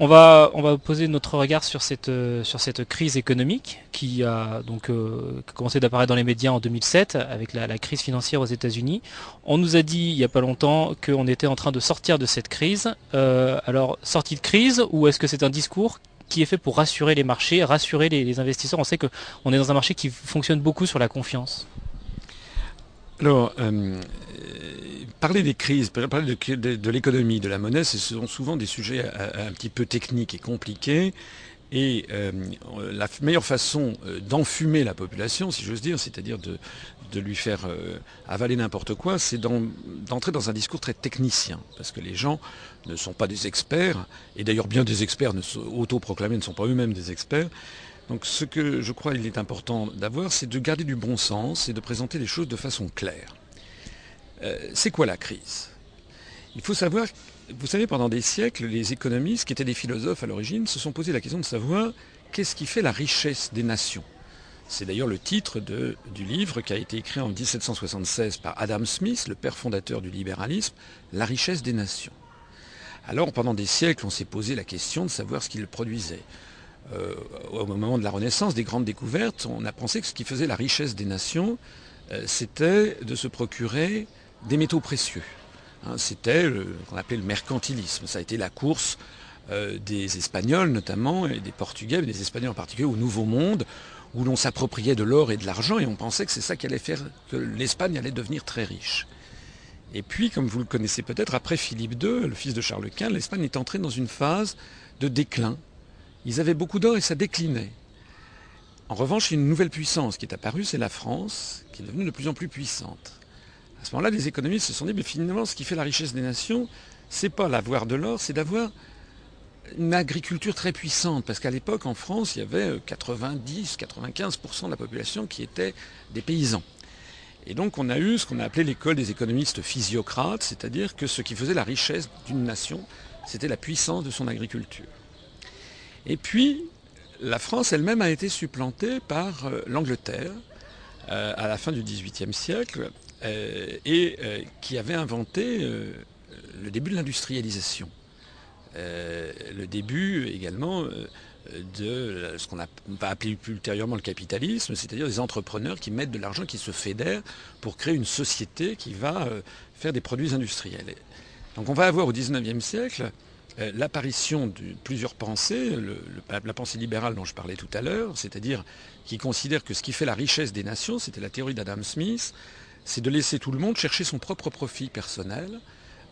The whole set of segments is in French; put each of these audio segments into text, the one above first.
On va, poser notre regard sur cette, euh, crise économique qui a donc euh, commencé d'apparaître dans les médias en 2007 avec la, crise financière aux États-Unis. On nous a dit il n'y a pas longtemps qu'on était en train de sortir de cette crise. Euh, alors, sortie de crise ou est-ce que c'est un discours qui est fait pour rassurer les marchés, rassurer les, investisseurs? On sait qu'on est dans un marché qui fonctionne beaucoup sur la confiance. Alors, parler des crises, parler de, l'économie, de la monnaie, ce sont souvent des sujets un, petit peu techniques et compliqués. Et euh, la meilleure façon euh, d'enfumer la population, si j'ose dire, c'est-à-dire de, lui faire euh, avaler n'importe quoi, c'est d'entrer dans un discours très technicien. Parce que les gens ne sont pas des experts, et d'ailleurs bien des experts autoproclamés ne sont pas eux-mêmes des experts. Donc ce que je crois qu'il est important d'avoir, c'est de garder du bon sens et de présenter les choses de façon claire. Euh, c'est quoi la crise? Il faut savoir, vous savez, pendant des siècles, les économistes, qui étaient des philosophes à l'origine, se sont posé la question de savoir qu'est-ce qui fait la richesse des nations. C'est d'ailleurs le titre du livre qui a été écrit en 1776 par Adam Smith, le père fondateur du libéralisme, La richesse des nations. Alors pendant des siècles, on s'est posé la question de savoir ce qu'il produisait. Euh, au moment de la Renaissance, des grandes découvertes, on a pensé que ce qui faisait la richesse des nations, euh, c'était de se procurer des métaux précieux. Hein, c'était ce qu'on appelait le mercantilisme. Ça a été la course euh, des Espagnols notamment, et des Portugais, mais des Espagnols en particulier, au Nouveau Monde, où l'on s'appropriait de l'or et de l'argent, et on pensait que c'est ça qui allait faire que l'Espagne allait devenir très riche. Et puis, comme vous le connaissez peut-être, après Philippe II, le fils de Charles Quint, l'Espagne est entrée dans une phase de déclin. Ils avaient beaucoup d'or et ça déclinait. En revanche, une nouvelle puissance qui est apparue, c'est la France, qui est devenue de plus en plus puissante. À ce moment-là, les économistes se sont dit, mais finalement, ce qui fait la richesse des nations, c'est pas l'avoir de l'or, c'est d'avoir une agriculture très puissante, parce qu'à l'époque, en France, il y avait 90-95% de la population qui était des paysans. Et donc on a eu ce qu'on a appelé l'école des économistes physiocrates, c'est-à-dire que ce qui faisait la richesse d'une nation, c'était la puissance de son agriculture. Et puis, la France elle-même a été supplantée par euh, l'Angleterre euh, à la fin du XVIIIe siècle, euh, et euh, qui avait inventé euh, le début de l'industrialisation. le début également de ce qu'on va appeler ultérieurement le capitalisme, c'est-à-dire des entrepreneurs qui mettent de l'argent, qui se fédèrent pour créer une société qui va faire des produits industriels. Donc on va avoir au XIXe siècle l'apparition de plusieurs pensées, la pensée libérale dont je parlais tout à l'heure, c'est-à-dire qui considère que ce qui fait la richesse des nations, c'était la théorie d'Adam Smith, c'est de laisser tout le monde chercher son propre profit personnel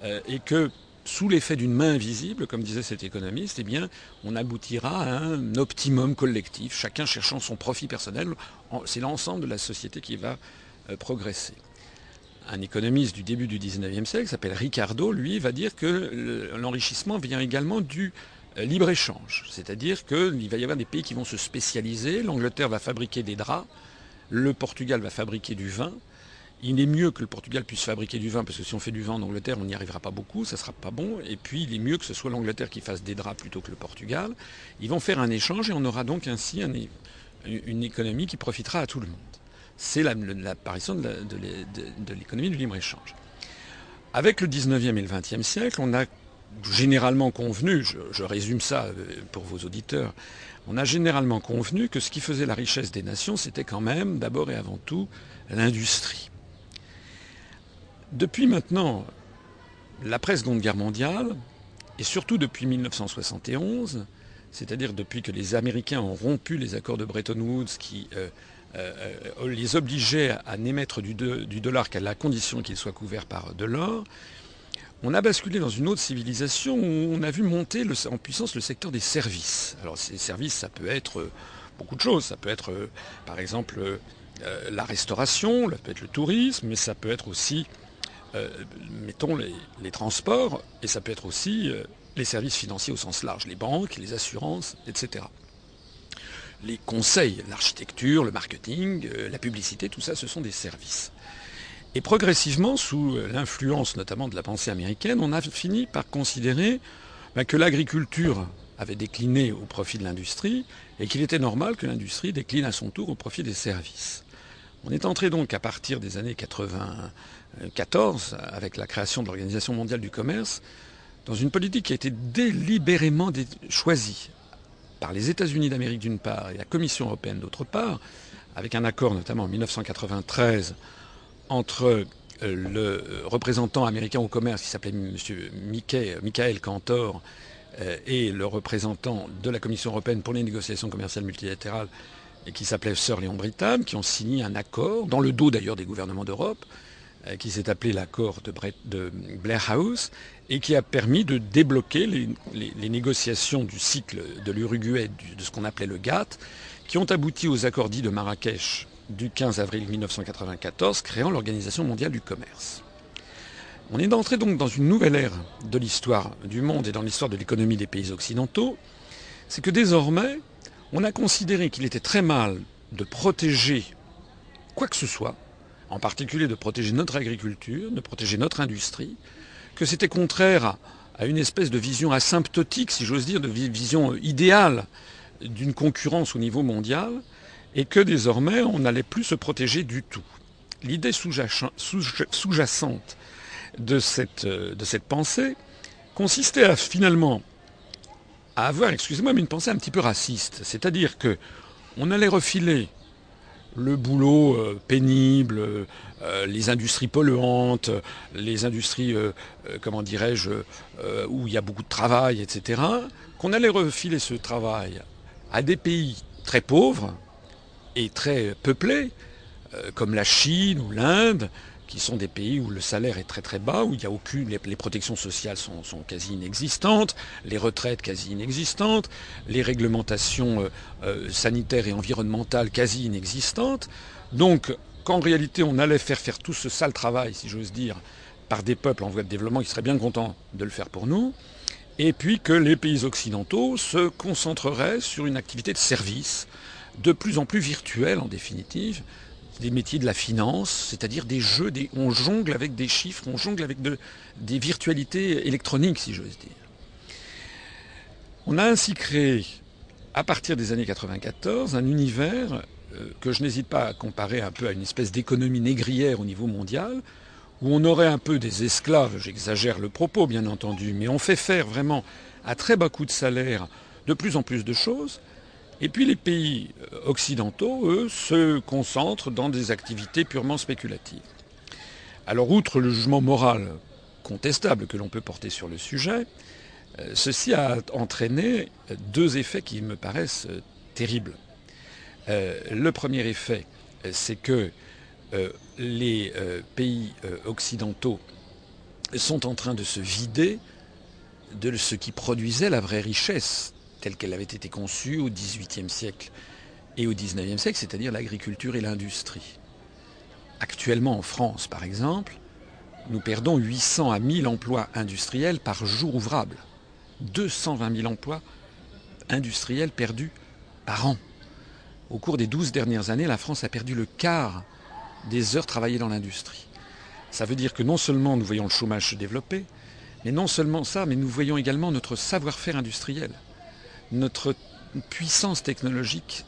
euh, et que sous l'effet d'une main invisible, comme disait cet économiste, eh bien, on aboutira à un optimum collectif, chacun cherchant son profit personnel. C'est l'ensemble de la société qui va euh, progresser. Un économiste du début du XIXe siècle, s'appelle Ricardo, lui, va dire que l'enrichissement vient également du euh, libre-échange. C'est-à-dire qu'il va y avoir des pays qui vont se spécialiser. L'Angleterre va fabriquer des draps, le Portugal va fabriquer du vin, il est mieux que le Portugal puisse fabriquer du vin, parce que si on fait du vin en Angleterre, on n'y arrivera pas beaucoup, ça ne sera pas bon. Et puis, il est mieux que ce soit l'Angleterre qui fasse des draps plutôt que le Portugal. Ils vont faire un échange et on aura donc ainsi une économie qui profitera à tout le monde. C'est l'apparition de l'économie du libre-échange. Avec le 19e et le 20e siècle, on a généralement convenu, je, résume ça euh, pour vos auditeurs, on a généralement convenu que ce qui faisait la richesse des nations, c'était quand même d'abord et avant tout l'industrie. Depuis maintenant l'après-seconde guerre mondiale, et surtout depuis 1971, c'est-à-dire depuis que les Américains ont rompu les accords de Bretton Woods qui euh, euh, euh, les obligeaient à n'émettre du, dollar qu'à la condition qu'il soit couvert par de l'or, on a basculé dans une autre civilisation où on a vu monter en puissance le secteur des services. Alors ces services, ça peut être beaucoup de choses. Ça peut être par exemple la restauration, ça peut être le tourisme, mais ça peut être aussi euh, mettons les, transports, et ça peut être aussi euh, les services financiers au sens large, les banques, les assurances, etc. Les conseils, l'architecture, le marketing, euh, la publicité, tout ça, ce sont des services. Et progressivement, sous l'influence notamment de la pensée américaine, on a fini par considérer ben, que l'agriculture avait décliné au profit de l'industrie et qu'il était normal que l'industrie décline à son tour au profit des services. On est entré donc à partir des années 94, avec la création de l'Organisation mondiale du commerce, dans une politique qui a été délibérément choisie par les États-Unis d'Amérique d'une part et la Commission européenne d'autre part, avec un accord notamment en 1993 entre le représentant américain au commerce qui s'appelait M. Michael Cantor euh, et le représentant de la Commission européenne pour les négociations commerciales multilatérales et qui s'appelait Sir Léon Brittam, qui ont signé un accord, dans le dos d'ailleurs des gouvernements d'Europe, euh, qui s'est appelé l'accord de, Blair House, et qui a permis de débloquer les, négociations du cycle de l'Uruguay, de ce qu'on appelait le GATT, qui ont abouti aux accords dits de Marrakech du 15 avril 1994, créant l'Organisation mondiale du commerce. On est entré donc dans une nouvelle ère de l'histoire du monde et dans l'histoire de l'économie des pays occidentaux. C'est que désormais, on a considéré qu'il était très mal de protéger quoi que ce soit, en particulier de protéger notre agriculture, de protéger notre industrie, que c'était contraire à une espèce de vision asymptotique, si j'ose dire, de vision idéale d'une concurrence au niveau mondial, et que désormais on n'allait plus se protéger du tout. L'idée sous-jacente de cette, euh, de cette pensée consistait à finalement à avoir, excusez-moi, mais une pensée un petit peu raciste. C'est-à-dire que on allait refiler le boulot euh, pénible, euh, les industries polluantes, les industries, comment dirais-je, où il y a beaucoup de travail, etc., qu'on allait refiler ce travail à des pays très pauvres et très peuplés, comme la Chine ou l'Inde, qui sont des pays où le salaire est très très bas, où il y a aucune, les, protections sociales sont, quasi inexistantes, les retraites quasi inexistantes, les réglementations euh, euh, sanitaires et environnementales quasi inexistantes. Donc, qu'en réalité on allait faire faire tout ce sale travail, si j'ose dire, par des peuples en voie de développement qui seraient bien contents de le faire pour nous, et puis que les pays occidentaux se concentreraient sur une activité de service, de plus en plus virtuelle en définitive, des métiers de la finance, c'est-à-dire des jeux, des, on jongle avec des chiffres, on jongle avec des virtualités électroniques, si j'ose dire. On a ainsi créé, à partir des années 94, un univers euh, que je n'hésite pas à comparer un peu à une espèce d'économie négrière au niveau mondial, où on aurait un peu des esclaves, j'exagère le propos bien entendu, mais on fait faire vraiment à très bas coût de salaire de plus en plus de choses, et puis les pays euh, occidentaux, eux, se concentrent dans des activités purement spéculatives. Alors, outre le jugement moral contestable que l'on peut porter sur le sujet, euh, ceci a entraîné deux effets qui me paraissent euh, terribles. le premier effet, c'est que les pays occidentaux sont en train de se vider de ce qui produisait la vraie richesse telle qu'elle avait été conçue au XVIIIe siècle et au XIXe siècle, c'est-à-dire l'agriculture et l'industrie. Actuellement en France, par exemple, nous perdons 800 à 1000 emplois industriels par jour ouvrable. 220 000 emplois industriels perdus par an. Au cours des 12 dernières années, la France a perdu le quart des heures travaillées dans l'industrie. Ça veut dire que non seulement nous voyons le chômage se développer, mais non seulement ça, mais nous voyons également notre savoir-faire industriel notre puissance technologique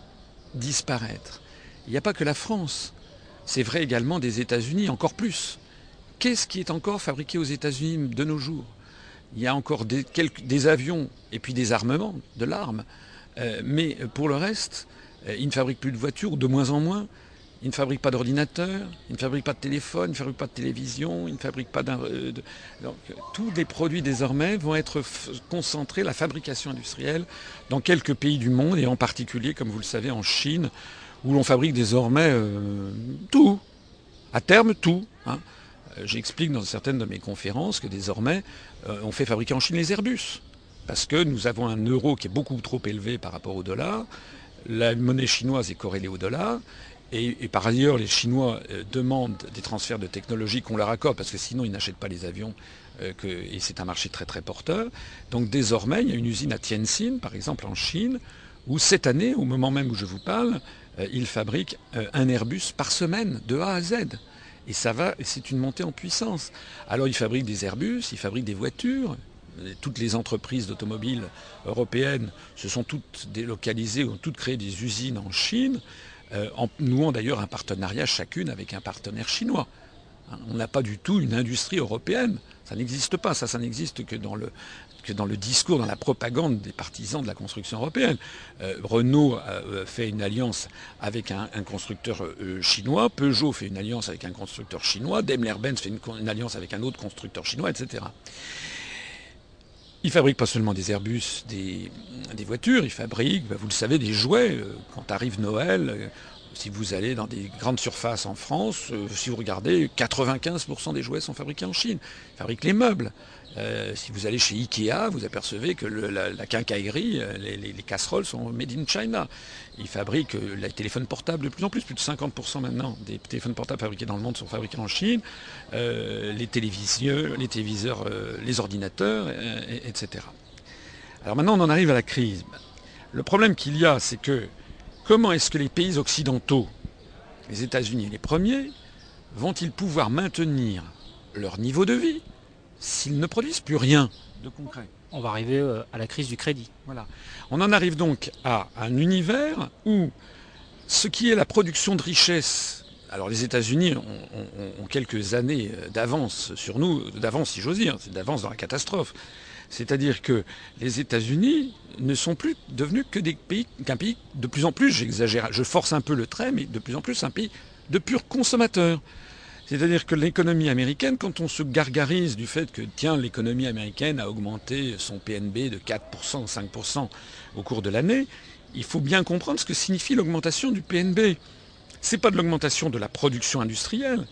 disparaître. Il n'y a pas que la France. C'est vrai également des États-Unis, encore plus. Qu'est-ce qui est encore fabriqué aux États-Unis de nos jours? Il y a encore des, avions et puis des armements, de l'arme. Euh, mais pour le reste, euh, ils ne fabriquent plus de voitures, de moins en moins. Ils ne fabriquent pas d'ordinateur, ils ne fabriquent pas de téléphone, ils ne fabriquent pas de télévision, ils ne fabriquent pas d'un. Euh, donc tous les produits désormais vont être concentrés, la fabrication industrielle, dans quelques pays du monde, et en particulier, comme vous le savez, en Chine, où l'on fabrique désormais euh, tout, à terme tout. Hein. Euh, j'explique dans certaines de mes conférences que désormais, on fait fabriquer en Chine les Airbus, parce que nous avons un euro qui est beaucoup trop élevé par rapport au dollar, la monnaie chinoise est corrélée au dollar, et, par ailleurs, les Chinois euh, demandent des transferts de technologie qu'on leur accorde, parce que sinon ils n'achètent pas les avions, euh, et c'est un marché très très porteur. Donc désormais, il y a une usine à Tianjin, par exemple en Chine, où cette année, au moment même où je vous parle, euh, ils fabriquent un Airbus par semaine, de A à Z. Et ça va, c'est une montée en puissance. Alors ils fabriquent des Airbus, ils fabriquent des voitures, toutes les entreprises d'automobiles européennes se sont toutes délocalisées, ont toutes créé des usines en Chine. Euh, en nouant d'ailleurs un partenariat chacune avec un partenaire chinois. Hein, on n'a pas du tout une industrie européenne Ça n'existe pas, ça, ça n'existe que dans le, discours, dans la propagande des partisans de la construction européenne. Euh, Renault euh, fait une alliance avec un, constructeur chinois, Peugeot fait une alliance avec un constructeur chinois, Daimler-Benz fait une, alliance avec un autre constructeur chinois, etc. Ils fabriquent pas seulement des Airbus, des, voitures, ils fabriquent, bah, vous le savez, des jouets. Quand arrive Noël, si vous allez dans des grandes surfaces en France, si vous regardez, 95% des jouets sont fabriqués en Chine. Ils fabriquent les meubles. Euh, si vous allez chez Ikea, vous apercevez que la, quincaillerie, euh, les, casseroles sont made in China. Ils fabriquent euh, les téléphones portables de plus en plus, plus de 50% maintenant des téléphones portables fabriqués dans le monde sont fabriqués en Chine, les les, téléviseurs, les ordinateurs, etc. Alors maintenant on en arrive à la crise. Le problème qu'il y a, c'est que comment est-ce que les pays occidentaux, les États-Unis les premiers, vont-ils pouvoir maintenir leur niveau de vie s'ils ne produisent plus rien de concret? On va arriver euh, à la crise du crédit. Voilà. On en arrive donc à un univers où ce qui est la production de richesse, alors les États-Unis ont, quelques années d'avance sur nous, d'avance si j'ose dire, c'est d'avance dans la catastrophe. C'est-à-dire que les États-Unis ne sont plus devenus que des pays, qu'un pays de plus en plus, j'exagère, je force un peu le trait, mais de plus en plus un pays de purs consommateurs. C'est-à-dire que l'économie américaine, quand on se gargarise du fait que, tiens, l'économie américaine a augmenté son PNB de 4%, 5% au cours de l'année, il faut bien comprendre ce que signifie l'augmentation du PNB. Ce n'est pas de l'augmentation de la production industrielle.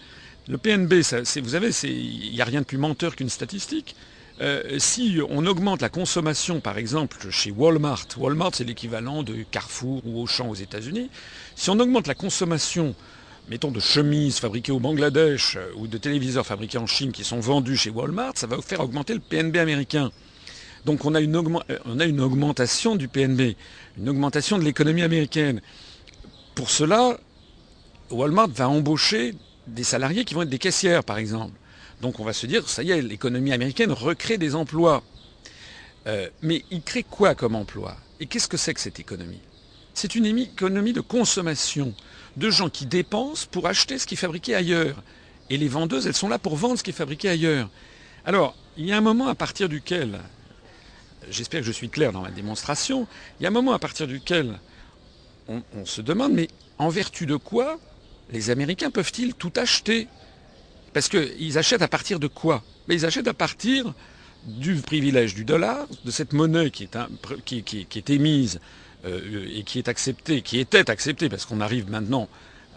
Le PNB, vous savez, il n'y a rien de plus menteur qu'une statistique. Euh, si on augmente la consommation, par exemple, chez Walmart, Walmart c'est l'équivalent de Carrefour ou Auchan aux États-Unis, si on augmente la consommation mettons, de chemises fabriquées au Bangladesh euh, ou de téléviseurs fabriqués en Chine qui sont vendus chez Walmart, ça va faire augmenter le PNB américain. Donc on a une, euh, on a une augmentation du PNB, une augmentation de l'économie américaine. Pour cela, Walmart va embaucher des salariés qui vont être des caissières, par exemple. Donc on va se dire, ça y est, l'économie américaine recrée des emplois. Euh, mais il crée quoi comme emploi? Et qu'est-ce que c'est que cette économie? C'est une économie de consommation de gens qui dépensent pour acheter ce qui est fabriqué ailleurs. Et les vendeuses, elles sont là pour vendre ce qui est fabriqué ailleurs. Alors, il y a un moment à partir duquel, j'espère que je suis clair dans ma démonstration, il y a un moment à partir duquel on, se demande, mais en vertu de quoi les Américains peuvent-ils tout acheter? Parce qu'ils achètent à partir de quoi? Mais Ils achètent à partir du privilège du dollar, de cette monnaie qui est, émise euh, et qui est accepté, qui était accepté, parce qu'on arrive maintenant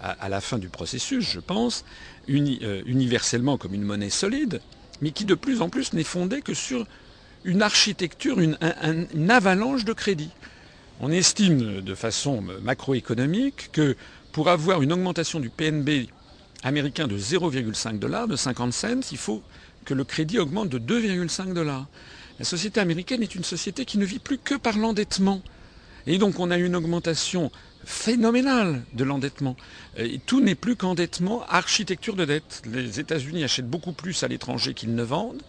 à, la fin du processus, je pense, euh, universellement comme une monnaie solide, mais qui de plus en plus n'est fondée que sur une architecture, une, avalanche de crédits. On estime de façon macroéconomique que pour avoir une augmentation du PNB américain de 0,5 dollars, de 50 cents, il faut que le crédit augmente de 2,5 dollars. La société américaine est une société qui ne vit plus que par l'endettement. Et donc on a une augmentation phénoménale de l'endettement. tout n'est plus qu'endettement, architecture de dette. Les États-Unis achètent beaucoup plus à l'étranger qu'ils ne vendent.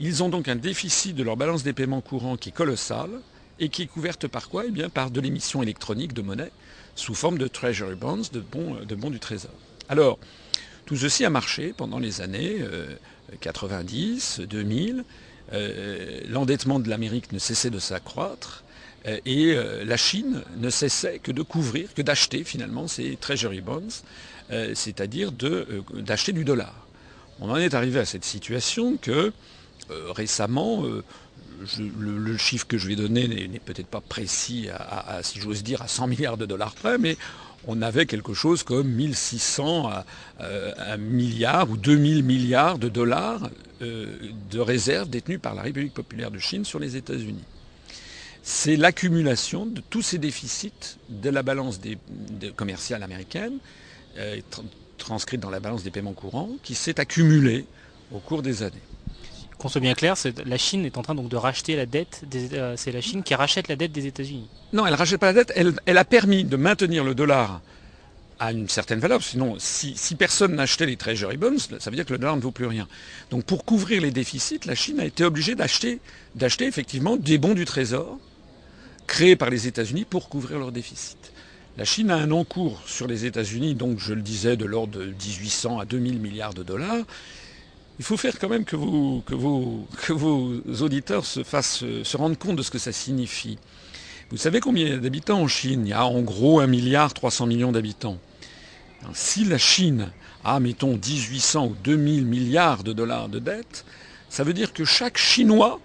Ils ont donc un déficit de leur balance des paiements courants qui est colossal et qui est couverte par quoi? Eh bien par de l'émission électronique de monnaie sous forme de treasury bonds, de bons, de bons du trésor. Alors, tout ceci a marché pendant les années 90, euh, 2000. Euh, l'endettement de l'Amérique ne cessait de s'accroître. Euh, et la Chine ne cessait que de couvrir, que d'acheter finalement ces treasury bonds, c'est-à-dire d'acheter du dollar. On en est arrivé à cette situation que récemment, le, chiffre que je vais donner n'est peut-être pas précis, si j'ose dire, à 100 milliards de dollars près, mais on avait quelque chose comme 1600 à, à milliards ou 2000 milliards de dollars de réserves détenues par la République populaire de Chine sur les États-Unis c'est l'accumulation de tous ces déficits de la balance commerciale américaine, euh, transcrite dans la balance des paiements courants, qui s'est accumulée au cours des années. Qu'on soit bien clair, la Chine est en train de racheter la dette. Euh, c'est la Chine qui rachète la dette des États-Unis. Non, elle ne rachète pas la dette. Elle, a permis de maintenir le dollar à une certaine valeur. Sinon, si, si personne n'achetait les treasury bonds, ça veut dire que le dollar ne vaut plus rien. Donc, pour couvrir les déficits, la Chine a été obligée d'acheter, d'acheter effectivement des bons du trésor créés par les États-Unis pour couvrir leurs déficits. La Chine a un encours sur les États-Unis, donc je le disais, de l'ordre de 1800 à 2000 milliards de dollars. Il faut faire quand même que, vos auditeurs se, fassent, se rendent compte de ce que ça signifie. Vous savez combien d'habitants en Chine? Il y a en gros 1 milliard 300 millions d'habitants. Si la Chine a, mettons, 1800 ou 2000 milliards de dollars de dette, ça veut dire que chaque Chinois,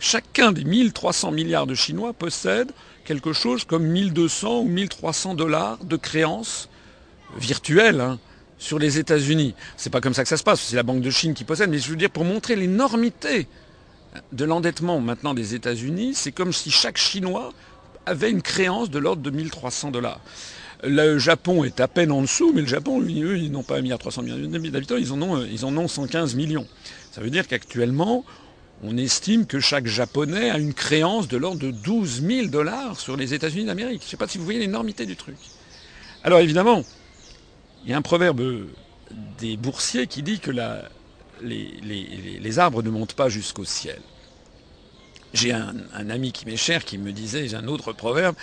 chacun des 1300 milliards de Chinois possède quelque chose comme 1200 ou 1300 dollars de créances virtuelles hein, sur les États-Unis. C'est pas comme ça que ça se passe, c'est la Banque de Chine qui possède, mais je veux dire pour montrer l'énormité de l'endettement maintenant des États-Unis, c'est comme si chaque Chinois avait une créance de l'ordre de 1300 dollars. Le Japon est à peine en dessous, mais le Japon, eux, ils n'ont pas 1,3 milliard d'habitants, ils ils en ont 115 millions. Ça veut dire qu'actuellement, on estime que chaque Japonais a une créance de l'ordre de 12 000 dollars sur les États-Unis d'Amérique. Je ne sais pas si vous voyez l'énormité du truc. Alors évidemment, il y a un proverbe des boursiers qui dit que les, arbres ne montent pas jusqu'au ciel. J'ai un, un, ami qui m'est cher qui me disait, j'ai un autre proverbe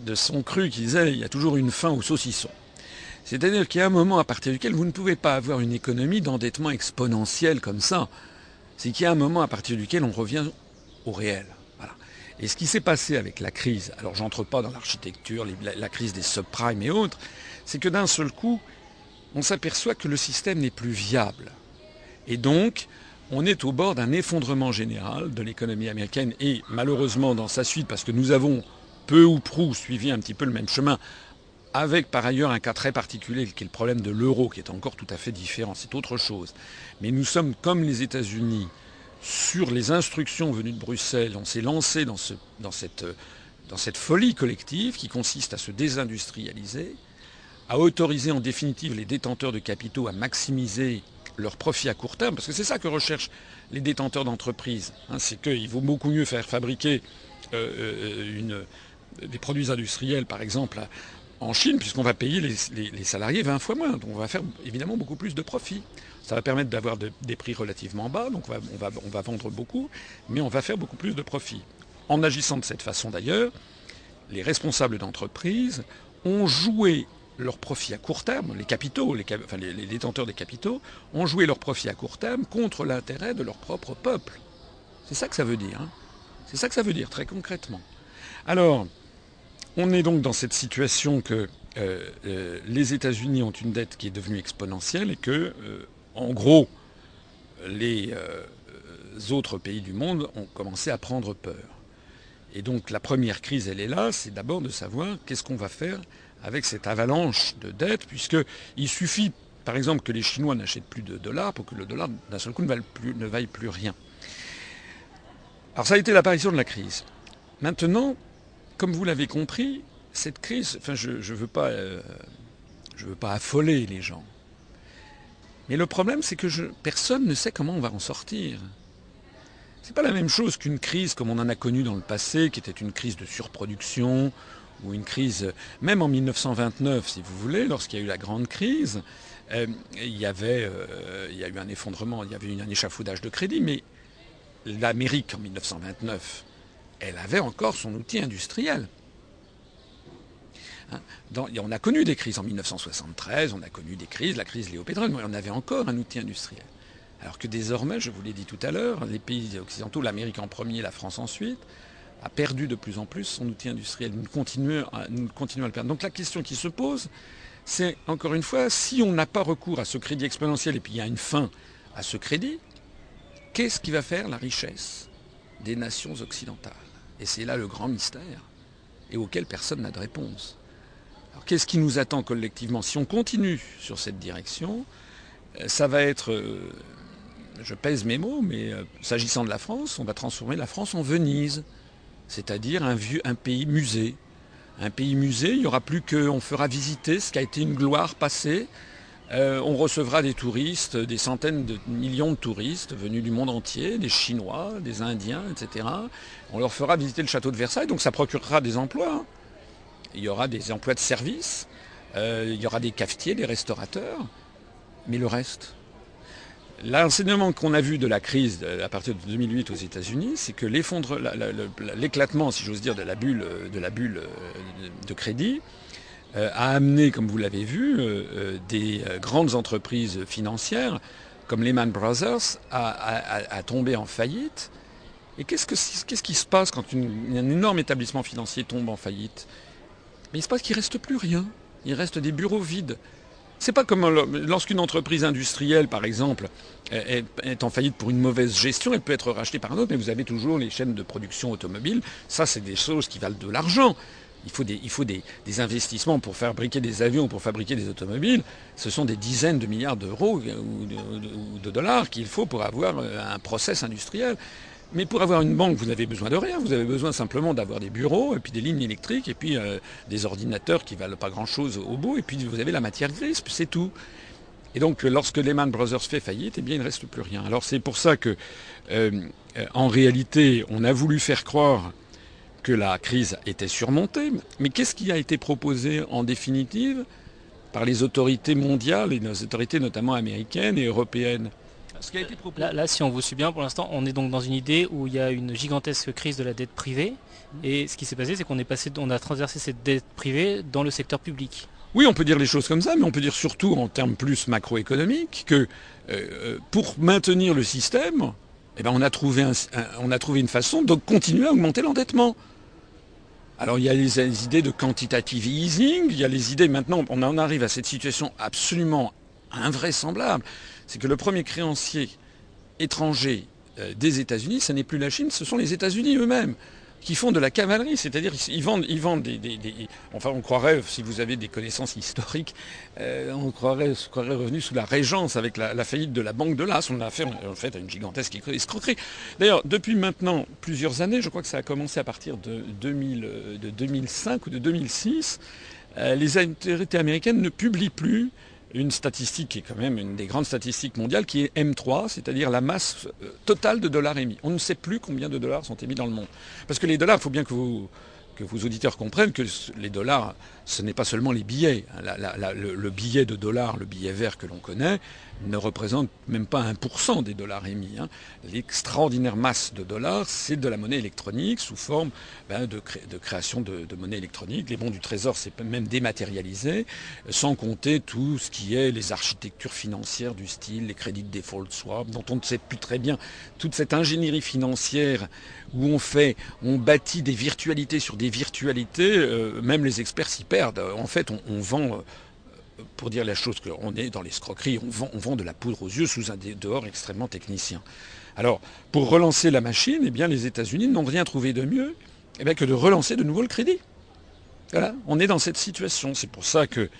de son cru qui disait il y a toujours une fin au saucisson. C'est-à-dire qu'il y a un moment à partir duquel vous ne pouvez pas avoir une économie d'endettement exponentiel comme ça. C'est qu'il y a un moment à partir duquel on revient au réel. Et ce qui s'est passé avec la crise, alors j'entre pas dans l'architecture, la, crise des subprimes et autres, c'est que d'un seul coup, on s'aperçoit que le système n'est plus viable. Et donc, on est au bord d'un effondrement général de l'économie américaine et malheureusement dans sa suite, parce que nous avons peu ou prou suivi un petit peu le même chemin, avec par ailleurs un cas très particulier qui est le problème de l'euro, qui est encore tout à fait différent, c'est autre chose. Mais nous sommes comme les États-Unis sur les instructions venues de Bruxelles, on s'est lancé dans, cette, folie collective qui consiste à se désindustrialiser, à autoriser en définitive les détenteurs de capitaux à maximiser leurs profits à court terme, parce que c'est ça que recherchent les détenteurs d'entreprises. Hein, c'est qu'il vaut beaucoup mieux faire fabriquer euh, euh, des produits industriels, par exemple, en Chine, puisqu'on va payer les, salariés 20 fois moins. Donc on va faire évidemment beaucoup plus de profit. Ça va permettre d'avoir des prix relativement bas, donc on va, on va, vendre beaucoup, mais on va faire beaucoup plus de profit. En agissant de cette façon d'ailleurs, les responsables d'entreprise ont joué leur profit à court terme, les capitaux, les, détenteurs des capitaux, ont joué leur profit à court terme contre l'intérêt de leur propre peuple. C'est ça que ça veut dire. Hein. C'est ça que ça veut dire très concrètement. Alors, on est donc dans cette situation que euh, euh, les États-Unis ont une dette qui est devenue exponentielle et que, euh, en gros, les autres pays du monde ont commencé à prendre peur. Et donc la première crise, elle est là, c'est d'abord de savoir qu'est-ce qu'on va faire avec cette avalanche de dettes, puisqu'il suffit, par exemple, que les Chinois n'achètent plus de dollars pour que le dollar, d'un seul coup, ne vaille plus, rien. Alors ça a été l'apparition de la crise. Maintenant, comme vous l'avez compris, cette crise, enfin je ne veux, pas, euh, veux pas affoler les gens. Mais le problème, c'est que personne ne sait comment on va en sortir. Ce n'est pas la même chose qu'une crise comme on en a connu dans le passé, qui était une crise de surproduction, ou une crise, même en 1929, si vous voulez, lorsqu'il y a eu la grande crise, euh, il, y avait, euh, il y a eu un effondrement, il y avait eu un échafaudage de crédit, mais l'Amérique en 1929, elle avait encore son outil industriel. Hein, on a connu des crises en 1973, on a connu des crises, la crise Léo-Pétrole, mais on avait encore un outil industriel. Alors que désormais, je vous l'ai dit tout à l'heure, les pays occidentaux, l'Amérique en premier, la France ensuite, a perdu de plus en plus son outil industriel. Nous continuons à, nous à le perdre. Donc la question qui se pose, c'est encore une fois, si on n'a pas recours à ce crédit exponentiel et puis il y a une fin à ce crédit, qu'est-ce qui va faire la richesse des nations occidentales? Et c'est là le grand mystère, et auquel personne n'a de réponse. Alors qu'est-ce qui nous attend collectivement? Si on continue sur cette direction, euh, ça va être, euh, je pèse mes mots, mais euh, s'agissant de la France, on va transformer la France en Venise, c'est-à-dire un, pays musée. Un pays musée, il n'y aura plus qu'on fera visiter ce qui a été une gloire passée, euh, on recevra des touristes, des centaines de millions de touristes venus du monde entier, des Chinois, des Indiens, etc. On leur fera visiter le château de Versailles, donc ça procurera des emplois. Il y aura des emplois de service, euh, il y aura des cafetiers, des restaurateurs, mais le reste. L'enseignement qu'on a vu de la crise à partir de 2008 aux États-Unis, c'est que l'éclatement, si j'ose dire, de la bulle, de, la bulle de crédit, euh, a amené, comme vous l'avez vu, euh, euh, des grandes entreprises financières comme Lehman Brothers a, tombé en faillite. Et qu'est-ce, qui se passe quand un énorme établissement financier tombe en faillite? Il se passe qu'il ne reste plus rien. Il reste des bureaux vides. C'est pas comme lorsqu'une entreprise industrielle, par exemple, est, en faillite pour une mauvaise gestion, elle peut être rachetée par un autre, mais vous avez toujours les chaînes de production automobile. Ça, c'est des choses qui valent de l'argent. Il faut, des, investissements pour fabriquer des avions ou pour fabriquer des automobiles. Ce sont des dizaines de milliards d'euros ou de, dollars qu'il faut pour avoir euh, un process industriel. Mais pour avoir une banque, vous n'avez besoin de rien. Vous avez besoin simplement d'avoir des bureaux, et puis des lignes électriques, et puis euh, des ordinateurs qui valent pas grand-chose au bout, et puis vous avez la matière grise, c'est tout. Et donc, lorsque Lehman Brothers fait faillite, eh il ne reste plus rien. Alors, c'est pour ça que, euh, en réalité, on a voulu faire croire que la crise était surmontée. Mais qu'est-ce qui a été proposé en définitive par les autorités mondiales, et les autorités notamment américaines et européennes? Là, si on vous suit bien, pour l'instant, on est donc dans une idée où il y a une gigantesque crise de la dette privée. Et ce qui s'est passé, c'est qu'on est passé, on a transversé cette dette privée dans le secteur public. Oui, on peut dire les choses comme ça, mais on peut dire surtout en termes plus macroéconomiques que euh, euh, pour maintenir le système, eh ben, on, a trouvé on a trouvé une façon de continuer à augmenter l'endettement. Alors il y a les, idées de quantitative easing, il y a les idées maintenant, on en arrive à cette situation absolument invraisemblable, c'est que le premier créancier étranger euh, des États-Unis, ce n'est plus la Chine, ce sont les États-Unis eux-mêmes qui font de la cavalerie, c'est-à-dire ils vendent, ils vendent des, Enfin, on croirait, si vous avez des connaissances historiques, euh, on croirait, revenu sous la régence avec la, faillite de la Banque de l'As. On a fait en fait une gigantesque escroquerie. D'ailleurs, depuis maintenant plusieurs années, je crois que ça a commencé à partir de, 2000, de 2005 ou de 2006, euh, les autorités américaines ne publient plus une statistique qui est quand même une des grandes statistiques mondiales, qui est M3, c'est-à-dire la masse euh, totale de dollars émis. On ne sait plus combien de dollars sont émis dans le monde. Parce que les dollars, il faut bien que vous que vos auditeurs comprennent que les dollars, ce n'est pas seulement les billets. le, billet de dollars, le billet vert que l'on connaît, ne représente même pas 1% des dollars émis. Hein. L'extraordinaire masse de dollars, c'est de la monnaie électronique sous forme ben, de, création de, monnaie électronique. Les bons du trésor, c'est même dématérialisé, sans compter tout ce qui est les architectures financières du style, les crédits de default swap, dont on ne sait plus très bien toute cette ingénierie financière où on fait, on bâtit des virtualités sur des virtualités, euh, même les experts s'y perdent. En fait, on, vend, euh, pour dire la chose qu'on est dans l'escroquerie, on vend, on vend de la poudre aux yeux sous un dehors extrêmement technicien. Alors, pour relancer la machine, eh bien, les États-Unis n'ont rien trouvé de mieux eh que de relancer de nouveau le crédit. Voilà, on est dans cette situation. C'est pour ça que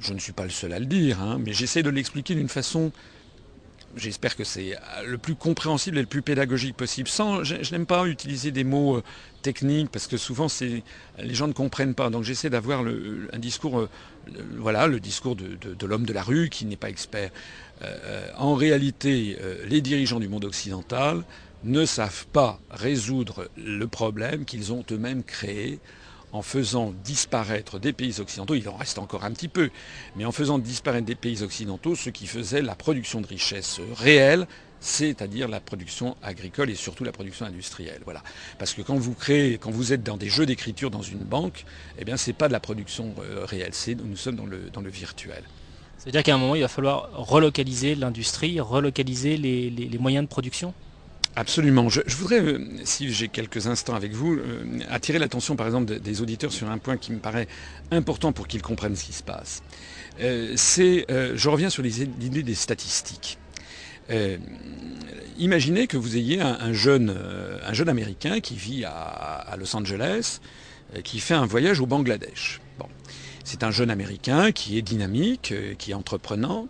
je ne suis pas le seul à le dire, hein, mais j'essaie de l'expliquer d'une façon j'espère que c'est euh, le plus compréhensible et le plus pédagogique possible. Sans, je, n'aime pas utiliser des mots euh, techniques parce que souvent les gens ne comprennent pas. Donc j'essaie d'avoir un discours, euh, voilà, le discours de, l'homme de la rue qui n'est pas expert. en réalité, les dirigeants du monde occidental ne savent pas résoudre le problème qu'ils ont eux-mêmes créé en faisant disparaître des pays occidentaux, il en reste encore un petit peu, mais en faisant disparaître des pays occidentaux ce qui faisait la production de richesse réelle, c'est-à-dire la production agricole et surtout la production industrielle. Voilà. Parce que quand vous créez, quand vous êtes dans des jeux d'écriture dans une banque, eh bien c'est pas de la production euh, réelle, c'est nous sommes dans le, dans le virtuel. Ça veut dire qu'à un moment il va falloir relocaliser l'industrie, relocaliser les moyens de production? Absolument. Je, voudrais, euh, si j'ai quelques instants avec vous, euh, attirer l'attention par exemple des auditeurs sur un point qui me paraît important pour qu'ils comprennent ce qui se passe. Euh, c'est, je reviens sur l'idée des statistiques. imaginez que vous ayez un, jeune, un jeune Américain qui vit à, Los Angeles, qui fait un voyage au Bangladesh. Bon. C'est un jeune Américain qui est dynamique, qui est entreprenant,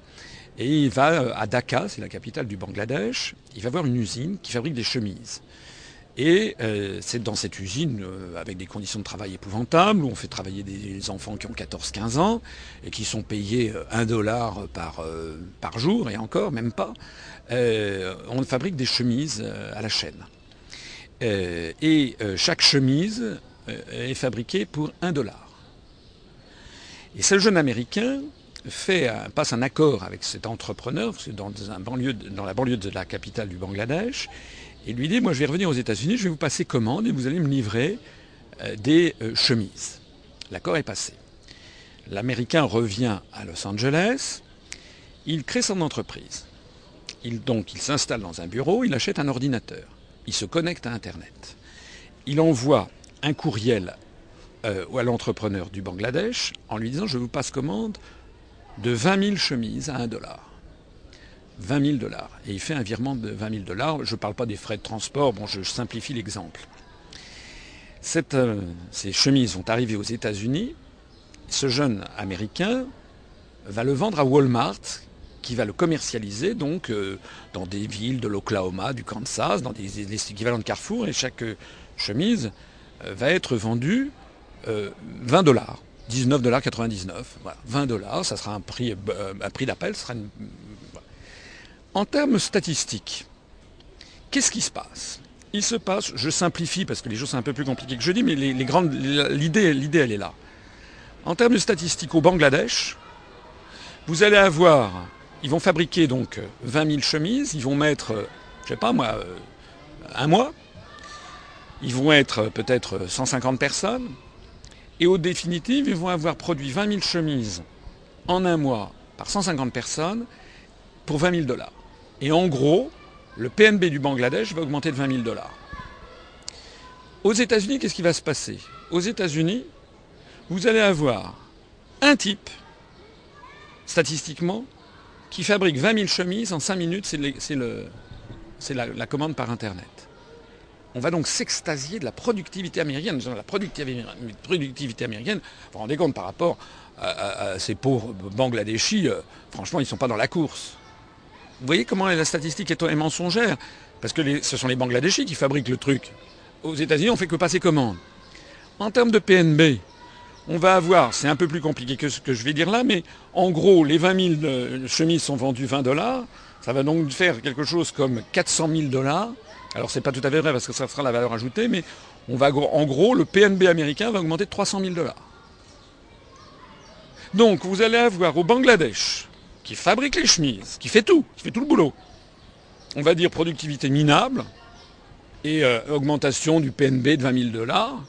et il va euh, à Dhaka, c'est la capitale du Bangladesh, il va voir une usine qui fabrique des chemises. Et euh, c'est dans cette usine, euh, avec des conditions de travail épouvantables, où on fait travailler des enfants qui ont 14-15 ans, et qui sont payés 1 dollar par, par jour, et encore, même pas, on fabrique des chemises à la chaîne. et chaque chemise est fabriquée pour 1 dollar. Et ce jeune Américain, fait, passe un accord avec cet entrepreneur, dans, dans la banlieue de la capitale du Bangladesh, et lui dit, moi je vais revenir aux États-Unis, je vais vous passer commande et vous allez me livrer euh, des euh, chemises. L'accord est passé. L'Américain revient à Los Angeles, il crée son entreprise. Il, donc, s'installe dans un bureau, il achète un ordinateur, il se connecte à Internet, il envoie un courriel euh, à l'entrepreneur du Bangladesh en lui disant je vous passe commande de 20 000 chemises à 1 dollar. 20 000 dollars. Et il fait un virement de 20 000 dollars. Je ne parle pas des frais de transport, bon, je simplifie l'exemple. Euh, ces chemises sont arrivées aux États-Unis. Ce jeune Américain va le vendre à Walmart, qui va le commercialiser donc euh, dans des villes de l'Oklahoma, du Kansas, dans des, équivalents de Carrefour, et chaque euh, chemise va être vendue 20 dollars. 19,99 Voilà, 20 dollars, ça sera un prix, un prix d'appel, En termes statistiques, qu'est-ce qui se passe? Il se passe, je simplifie parce que les choses sont un peu plus compliquées que je dis, mais les, grandes, l'idée, elle est là. En termes de statistiques, au Bangladesh, vous allez avoir, ils vont fabriquer donc 20 000 chemises, ils vont mettre, je sais pas moi, un mois, ils vont être peut-être 150 personnes, et au définitive, ils vont avoir produit 20 000 chemises en un mois par 150 personnes pour 20 000 dollars. Et en gros, le PNB du Bangladesh va augmenter de 20 000 dollars. Aux États-Unis, qu'est-ce qui va se passer? Aux États-Unis, vous allez avoir un type, statistiquement, qui fabrique 20 000 chemises en 5 minutes, c'est la, la commande par Internet. On va donc s'extasier de la productivité américaine. La productivité américaine, vous vous rendez compte par rapport à, ces pauvres Bangladeshis, euh, franchement, ils ne sont pas dans la course. Vous voyez comment la statistique est, mensongère? Parce que ce sont les Bangladeshis qui fabriquent le truc. Aux États-Unis, on ne fait que passer commande. En termes de PNB, on va avoir, c'est un peu plus compliqué que ce que je vais dire là, mais en gros, les 20 000 euh, chemises sont vendues 20 dollars. Ça va donc faire quelque chose comme 400 000 dollars. Alors c'est pas tout à fait vrai parce que ça sera la valeur ajoutée, mais en gros, le PNB américain va augmenter de 300 000 dollars. Donc vous allez avoir au Bangladesh, qui fabrique les chemises, qui fait tout, qui fait tout le boulot, on va dire productivité minable et euh, augmentation du PNB de 20 000 dollars.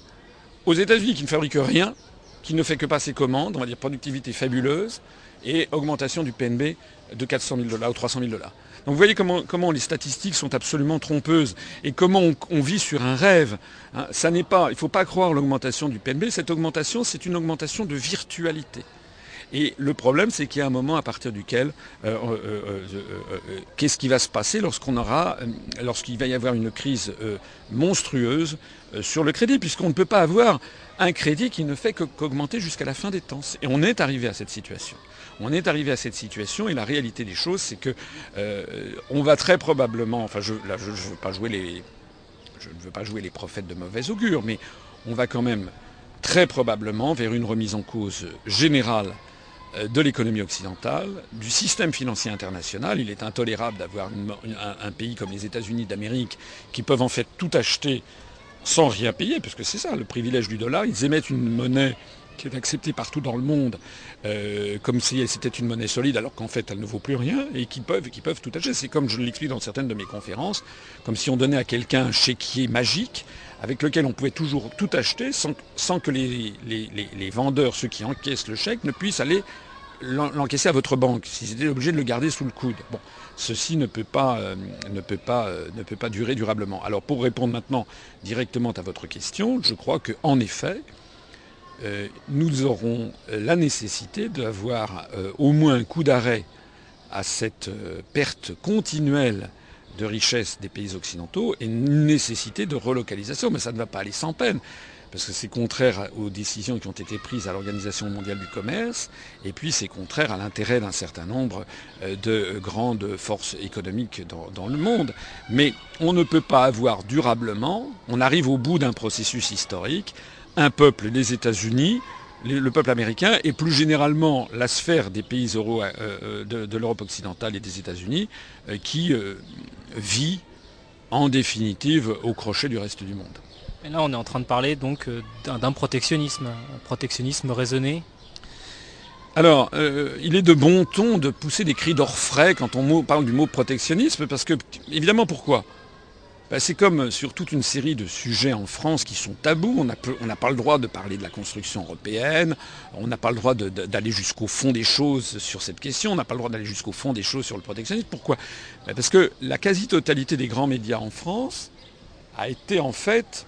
Aux États-Unis, qui ne fabrique rien, qui ne fait que passer commandes, on va dire productivité fabuleuse et augmentation du PNB de 400 000 dollars ou 300 000 dollars. Donc vous voyez comment, les statistiques sont absolument trompeuses et comment on, vit sur un rêve. Hein. n'est pas, il ne faut pas croire l'augmentation du PNB. Cette augmentation, c'est une augmentation de virtualité. Et le problème, c'est qu'il y a un moment à partir duquel, euh, euh, euh, qu'est-ce qui va se passer lorsqu'il va y avoir une crise monstrueuse sur le crédit, puisqu'on ne peut pas avoir un crédit qui ne fait qu'augmenter jusqu'à la fin des temps. Et on est arrivé à cette situation. On est arrivé à cette situation et la réalité des choses, c'est que on va très probablement, enfin, je, là, je, ne veux pas jouer les prophètes de mauvais augure, mais on va quand même très probablement vers une remise en cause générale euh, de l'économie occidentale, du système financier international. Il est intolérable d'avoir un, pays comme les États-Unis d'Amérique qui peuvent en fait tout acheter sans rien payer, parce que c'est ça le privilège du dollar. Ils émettent une monnaie qui est acceptée partout dans le monde euh, comme si c'était une monnaie solide alors qu'en fait elle ne vaut plus rien et qui peuvent, qui peuvent tout acheter. C'est comme je l'explique dans certaines de mes conférences, comme si on donnait à quelqu'un un chéquier magique avec lequel on pouvait toujours tout acheter sans, que les, vendeurs, ceux qui encaissent le chèque, ne puissent aller l'encaisser à votre banque, s'ils étaient obligés de le garder sous le coude. Bon, ceci ne peut pas, euh, ne peut pas, euh, ne peut pas durer durablement. Alors pour répondre maintenant directement à votre question, je crois qu'en effet, nous aurons la nécessité d'avoir au moins un coup d'arrêt à cette perte continuelle de richesse des pays occidentaux et une nécessité de relocalisation, mais ça ne va pas aller sans peine parce que c'est contraire aux décisions qui ont été prises à l'Organisation mondiale du commerce, et puis c'est contraire à l'intérêt d'un certain nombre euh, de grandes forces économiques dans, le monde. Mais on ne peut pas avoir durablement, on arrive au bout d'un processus historique, un peuple, les États-Unis, le peuple américain et plus généralement la sphère des pays euro euh, euh, de, l'Europe occidentale et des États-Unis qui vit en définitive au crochet du reste du monde. Et là, on est en train de parler donc euh, d'un protectionnisme, un protectionnisme raisonné. Alors, euh, il est de bon ton de pousser des cris d'orfraie quand on parle du mot protectionnisme, parce que, évidemment, pourquoi? Bah, c'est comme sur toute une série de sujets en France qui sont tabous. On n'a pas le droit de parler de la construction européenne, on n'a pas le droit d'aller jusqu'au fond des choses sur cette question, on n'a pas le droit d'aller jusqu'au fond des choses sur le protectionnisme. Pourquoi? Bah, Parce que la quasi-totalité des grands médias en France a été en fait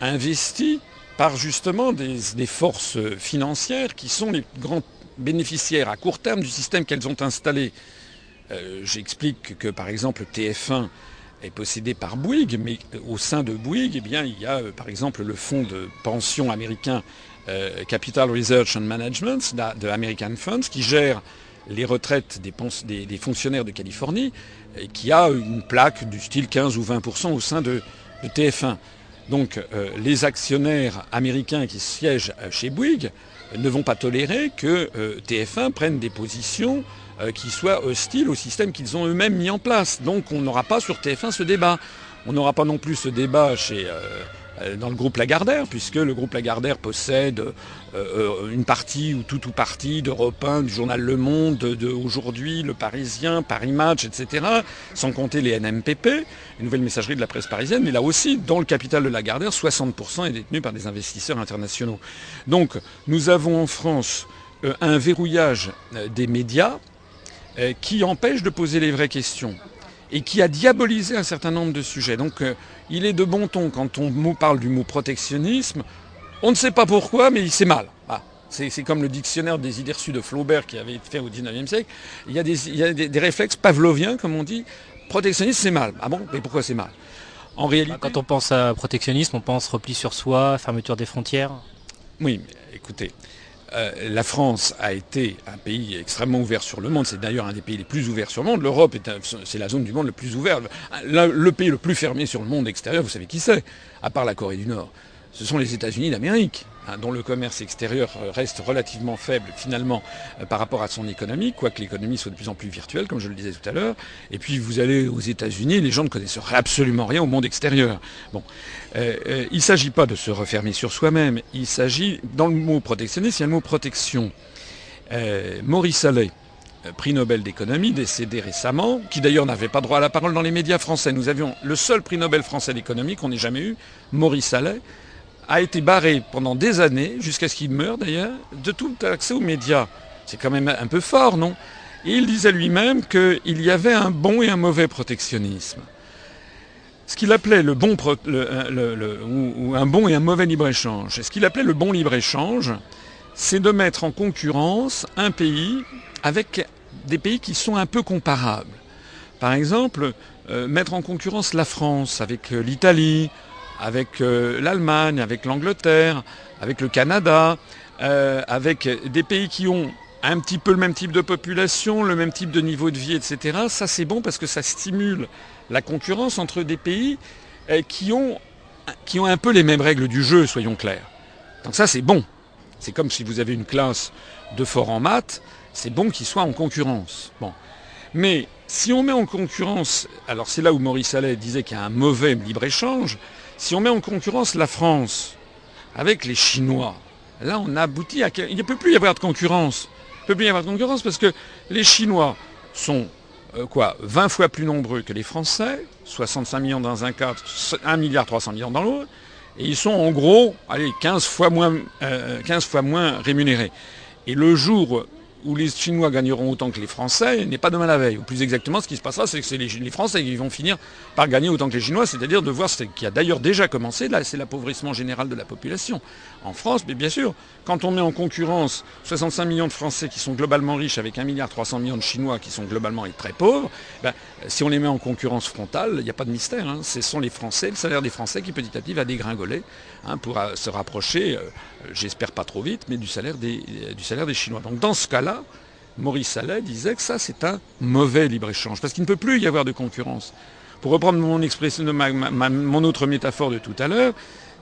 investie par justement des, forces financières qui sont les grands bénéficiaires à court terme du système qu'elles ont installé. Euh, j'explique que par exemple TF1 est possédé par Bouygues, mais au sein de Bouygues, eh il y a euh, par exemple le fonds de pension américain euh, Capital Research and Management de American Funds qui gère les retraites des, fonctionnaires de Californie et qui a une plaque du style 15 ou 20% au sein de, TF1. Donc euh, les actionnaires américains qui siègent chez Bouygues ne vont pas tolérer que TF1 prenne des positions qui soient hostiles au système qu'ils ont eux-mêmes mis en place. Donc on n'aura pas sur TF1 ce débat. On n'aura pas non plus ce débat chez, euh, euh, dans le groupe Lagardère, puisque le groupe Lagardère possède une partie ou tout ou partie d'Europe 1, du journal Le Monde, de, Aujourd'hui, Le Parisien, Paris Match, etc., sans compter les NMPP, les nouvelles messageries de la presse parisienne. Mais là aussi, dans le capital de Lagardère, 60% est détenu par des investisseurs internationaux. Donc nous avons en France un verrouillage des médias euh, qui empêche de poser les vraies questions et qui a diabolisé un certain nombre de sujets. Donc euh, il est de bon ton quand on parle du mot protectionnisme. On ne sait pas pourquoi, mais c'est mal. Ah, c'est comme le dictionnaire des idées reçues de Flaubert qui avait été fait au XIXe siècle. Il y a, des, des, réflexes pavloviens, comme on dit. Protectionnisme, c'est mal. Ah bon? Mais pourquoi c'est mal? En réalité. Quand on pense à protectionnisme, on pense repli sur soi, fermeture des frontières. Oui, mais écoutez, euh, la France a été un pays extrêmement ouvert sur le monde. C'est d'ailleurs un des pays les plus ouverts sur le monde. L'Europe, c'est la zone du monde le plus ouvert. Le, pays le plus fermé sur le monde extérieur, vous savez qui c'est À part la Corée du Nord. Ce sont les États-Unis d'Amérique. Hein, dont le commerce extérieur euh, reste relativement faible finalement euh, par rapport à son économie, quoique l'économie soit de plus en plus virtuelle, comme je le disais tout à l'heure. Et puis vous allez aux États-Unis, les gens ne connaissent absolument rien au monde extérieur. Bon, euh, il ne s'agit pas de se refermer sur soi-même. Il s'agit, dans le mot protectionniste, il y a le mot protection. Maurice Allais, prix Nobel d'économie, décédé récemment, qui d'ailleurs n'avait pas droit à la parole dans les médias français. Nous avions le seul prix Nobel français d'économie qu'on ait jamais eu, Maurice Allais, a été barré pendant des années, jusqu'à ce qu'il meure d'ailleurs, de tout accès aux médias. C'est quand même un peu fort, non? Et il disait lui-même qu'il y avait un bon et un mauvais protectionnisme. Ce qu'il appelait le bon ou, un bon et un mauvais libre-échange. Ce qu'il appelait le bon libre-échange, c'est de mettre en concurrence un pays avec des pays qui sont un peu comparables. Par exemple, euh, mettre en concurrence la France avec euh, l'Italie, avec euh, l'Allemagne, avec l'Angleterre, avec le Canada, euh, avec des pays qui ont un petit peu le même type de population, le même type de niveau de vie, etc. Ça c'est bon parce que ça stimule la concurrence entre des pays euh, qui ont, qui ont un peu les mêmes règles du jeu, soyons clairs. Donc ça c'est bon. C'est comme si vous avez une classe de fort en maths, c'est bon qu'ils soient en concurrence. Bon. Mais si on met en concurrence, alors c'est là où Maurice Allais disait qu'il y a un mauvais libre-échange, si on met en concurrence la France avec les Chinois, là on aboutit à... Il ne peut plus y avoir de concurrence. Il ne peut plus y avoir de concurrence parce que les Chinois sont euh, quoi 20 fois plus nombreux que les Français, 65 millions dans un cas, 1 milliard 300 millions dans l'autre, et ils sont en gros, allez, 15 fois moins, 15 euh, fois moins rémunérés. Et le jour où les Chinois gagneront autant que les Français n'est pas demain la veille. Ou plus exactement, ce qui se passera, c'est que c'est les, Français qui vont finir par gagner autant que les Chinois, c'est-à-dire de voir ce qui a d'ailleurs déjà commencé, là, c'est l'appauvrissement général de la population. En France, mais bien sûr, quand on met en concurrence 65 millions de Français qui sont globalement riches avec 1,3 milliard de Chinois qui sont globalement très pauvres, ben, si on les met en concurrence frontale, il n'y a pas de mystère. Hein. Ce sont les Français, le salaire des Français qui petit à petit va dégringoler hein, pour euh, se rapprocher, euh, j'espère pas trop vite, mais du salaire des, du salaire des Chinois. Donc dans ce cas-là, Maurice Sallet disait que ça, c'est un mauvais libre-échange, parce qu'il ne peut plus y avoir de concurrence. Pour reprendre mon autre métaphore de tout à l'heure,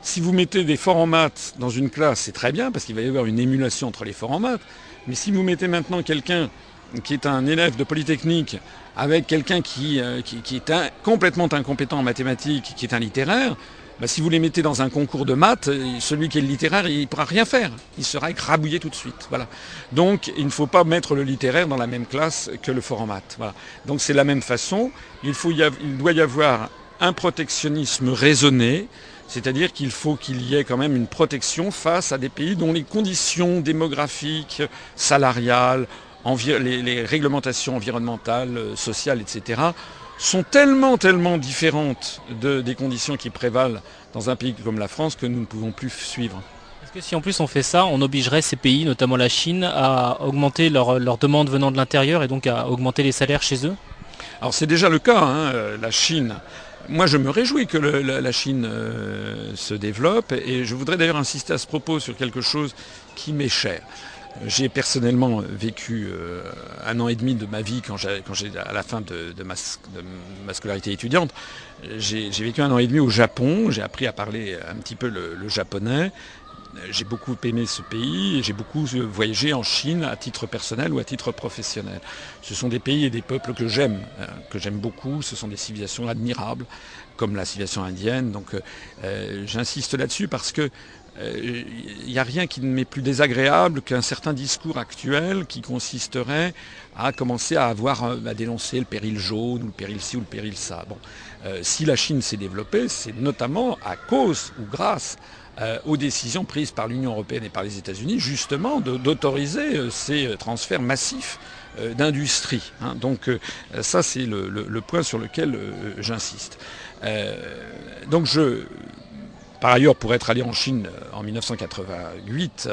si vous mettez des forts en maths dans une classe, c'est très bien, parce qu'il va y avoir une émulation entre les forts en maths. Mais si vous mettez maintenant quelqu'un qui est un élève de Polytechnique avec quelqu'un qui, euh, est complètement incompétent en mathématiques, qui est un littéraire, bah, si vous les mettez dans un concours de maths, euh, celui qui est littéraire, il ne pourra rien faire. Il sera écrabouillé tout de suite. Donc il ne faut pas mettre le littéraire dans la même classe que le fort. Donc c'est la même façon. Il, faut il doit y avoir un protectionnisme raisonné, c'est-à-dire qu'il faut qu'il y ait quand même une protection face à des pays dont les conditions démographiques, salariales, les, réglementations environnementales, euh, sociales, etc., sont tellement, tellement différentes des conditions qui prévalent dans un pays comme la France que nous ne pouvons plus suivre. Est-ce que si en plus on fait ça, on obligerait ces pays, notamment la Chine, à augmenter leurs leur demandes venant de l'intérieur et donc à augmenter les salaires chez eux? Alors c'est déjà le cas. Hein, euh, la Chine moi, je me réjouis que la, Chine euh, se développe et je voudrais d'ailleurs insister à ce propos sur quelque chose qui m'est cher. J'ai personnellement vécu euh, un an et demi de ma vie quand j'ai, à la fin de, ma, scolarité étudiante. J'ai, vécu un an et demi au Japon. J'ai appris à parler un petit peu le japonais. J'ai beaucoup aimé ce pays j'ai beaucoup voyagé en Chine à titre personnel ou à titre professionnel. Ce sont des pays et des peuples que j'aime, hein, que j'aime beaucoup. Ce sont des civilisations admirables, comme la civilisation indienne. Donc euh, j'insiste là-dessus parce que il euh, n'y a rien qui ne m'est plus désagréable qu'un certain discours actuel qui consisterait à commencer à avoir à dénoncer le péril jaune ou le péril ci ou le péril ça. Bon, euh, si la Chine s'est développée, c'est notamment à cause ou grâce euh, aux décisions prises par l'Union européenne et par les États-Unis, justement d'autoriser euh, ces euh, transferts massifs d'industrie. Hein. Donc ça, c'est le, point sur lequel j'insiste. donc je, par ailleurs, pour être allé en Chine en 1988,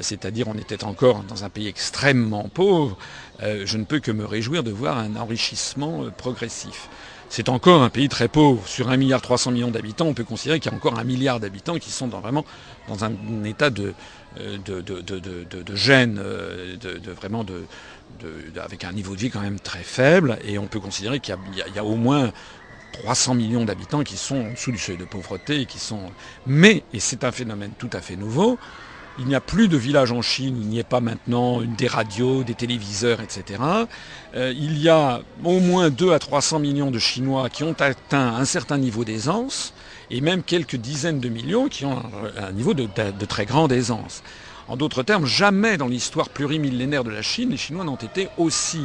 c'est-à-dire on était encore dans un pays extrêmement pauvre, je ne peux que me réjouir de voir un enrichissement progressif c'est encore un pays très pauvre. Sur 1,3 milliard d'habitants, on peut considérer qu'il y a encore un milliard d'habitants qui sont vraiment dans un, état de, euh, gêne, euh, avec un niveau de vie quand même très faible. Et on peut considérer qu'il y, a au moins 300 millions d'habitants qui sont en dessous du seuil de pauvreté. Et qui sont... Mais, et c'est un phénomène tout à fait nouveau, il n'y a plus de village en Chine, il n'y a pas maintenant des radios, des téléviseurs, etc. Euh, il y a au moins 2 à 300 millions de Chinois qui ont atteint un certain niveau d'aisance, et même quelques dizaines de millions qui ont un, niveau de, très grande aisance. En d'autres termes, jamais dans l'histoire plurimillénaire de la Chine, les Chinois n'ont été aussi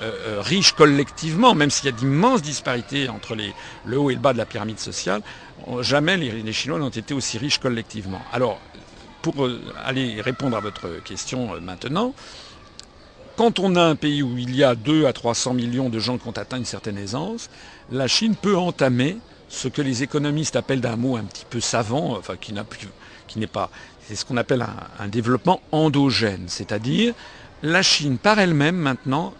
euh, euh, riches collectivement, même s'il y a d'immenses disparités entre le haut et le bas de la pyramide sociale, jamais les, Chinois n'ont été aussi riches collectivement. Alors, pour euh, aller répondre à votre question euh, maintenant, quand on a un pays où il y a 2 à 300 millions de gens qui ont atteint une certaine aisance, la Chine peut entamer ce que les économistes appellent d'un mot un petit peu savant, enfin qui n'est pas, c'est ce qu'on appelle un, développement endogène, c'est-à-dire la Chine par elle-même maintenant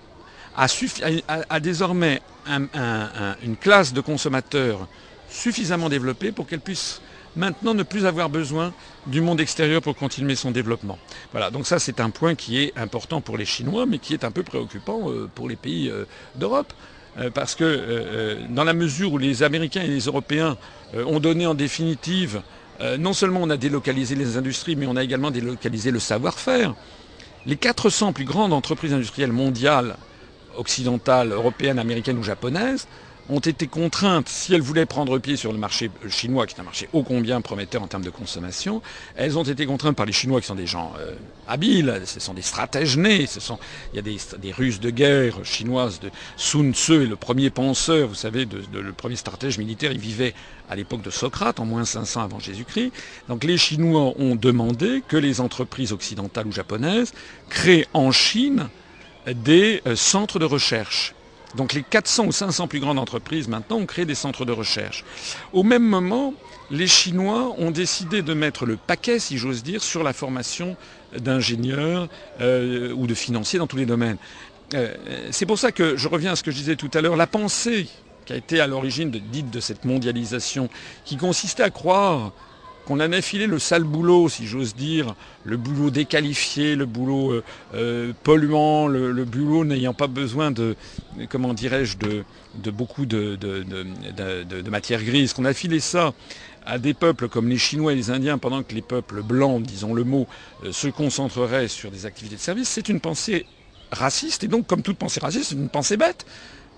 a, désormais une classe de consommateurs suffisamment développée pour qu'elle puisse maintenant ne plus avoir besoin du monde extérieur pour continuer son développement. Voilà, donc ça c'est un point qui est important pour les Chinois, mais qui est un peu préoccupant euh, pour les pays euh, d'Europe. Euh, parce que dans la mesure où les Américains et les Européens ont donné en définitive, non seulement on a délocalisé les industries, mais on a également délocalisé le savoir-faire. Les 400 plus grandes entreprises industrielles mondiales, occidentales, européennes, américaines ou japonaises, ont été contraintes, si elles voulaient prendre pied sur le marché chinois, qui est un marché ô combien prometteur en termes de consommation, elles ont été contraintes par les Chinois qui sont des gens euh, habiles, ce sont des stratèges nés, il y a des, des ruses de guerre chinoises de Sun Tzu, le premier penseur, vous savez, le premier stratège militaire, il vivait à l'époque de Socrate, en moins 500 avant Jésus-Christ. Donc les Chinois ont demandé que les entreprises occidentales ou japonaises créent en Chine des euh, centres de recherche donc les 400 ou 500 plus grandes entreprises maintenant ont créé des centres de recherche. Au même moment, les Chinois ont décidé de mettre le paquet, si j'ose dire, sur la formation d'ingénieurs euh, ou de financiers dans tous les domaines. Euh, c'est pour ça que je reviens à ce que je disais tout à l'heure, la pensée qui a été à l'origine dite de cette mondialisation, qui consistait à croire qu'on avait filé le sale boulot, si j'ose dire, le boulot déqualifié, le boulot euh, euh, polluant, le, boulot n'ayant pas besoin de, comment dirais-je, de, beaucoup de, de, matière grise, qu'on a filé ça à des peuples comme les Chinois et les Indiens, pendant que les peuples blancs, disons le mot, euh, se concentreraient sur des activités de service, c'est une pensée raciste, et donc comme toute pensée raciste, c'est une pensée bête.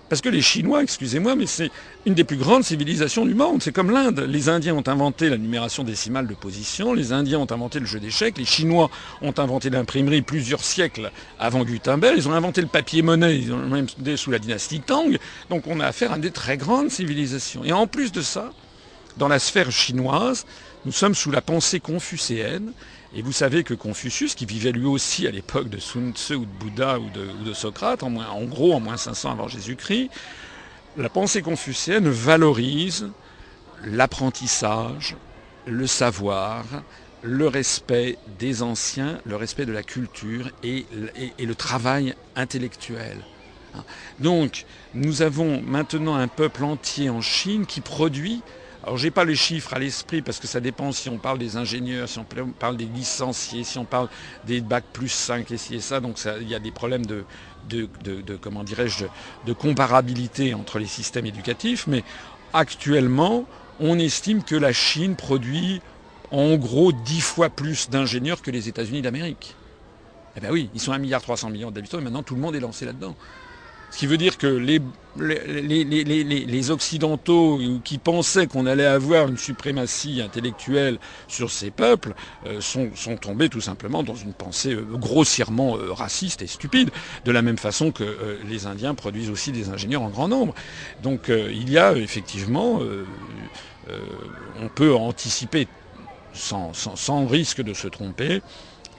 Parce que les Chinois, excusez-moi, mais c'est une des plus grandes civilisations du monde. C'est comme l'Inde. Les Indiens ont inventé la numération décimale de position, les Indiens ont inventé le jeu d'échecs, les Chinois ont inventé l'imprimerie plusieurs siècles avant Gutenberg, ils ont inventé le papier-monnaie, ils ont même sous la dynastie Tang. Donc on a affaire à des très grandes civilisations. Et en plus de ça, dans la sphère chinoise, nous sommes sous la pensée confucéenne. Et vous savez que Confucius, qui vivait lui aussi à l'époque de Sun Tzu ou de Bouddha ou de, Socrate, en, gros en moins 500 avant Jésus-Christ, la pensée confucéenne valorise l'apprentissage, le savoir, le respect des anciens, le respect de la culture et, le travail intellectuel. Donc, nous avons maintenant un peuple entier en Chine qui produit alors j'ai pas les chiffres à l'esprit parce que ça dépend si on parle des ingénieurs, si on parle des licenciés, si on parle des bac plus 5 et ci et ça, donc il y a des problèmes de, de, comparabilité entre les systèmes éducatifs, mais actuellement on estime que la Chine produit en gros 10 fois plus d'ingénieurs que les États-Unis d'Amérique. Eh bien oui, ils sont 1,3 milliard d'habitants et maintenant tout le monde est lancé là-dedans. Ce qui veut dire que les, Occidentaux qui pensaient qu'on allait avoir une suprématie intellectuelle sur ces peuples euh, sont, tombés tout simplement dans une pensée euh, grossièrement euh, raciste et stupide, de la même façon que les Indiens produisent aussi des ingénieurs en grand nombre. Donc il y a effectivement, on peut anticiper sans, risque de se tromper,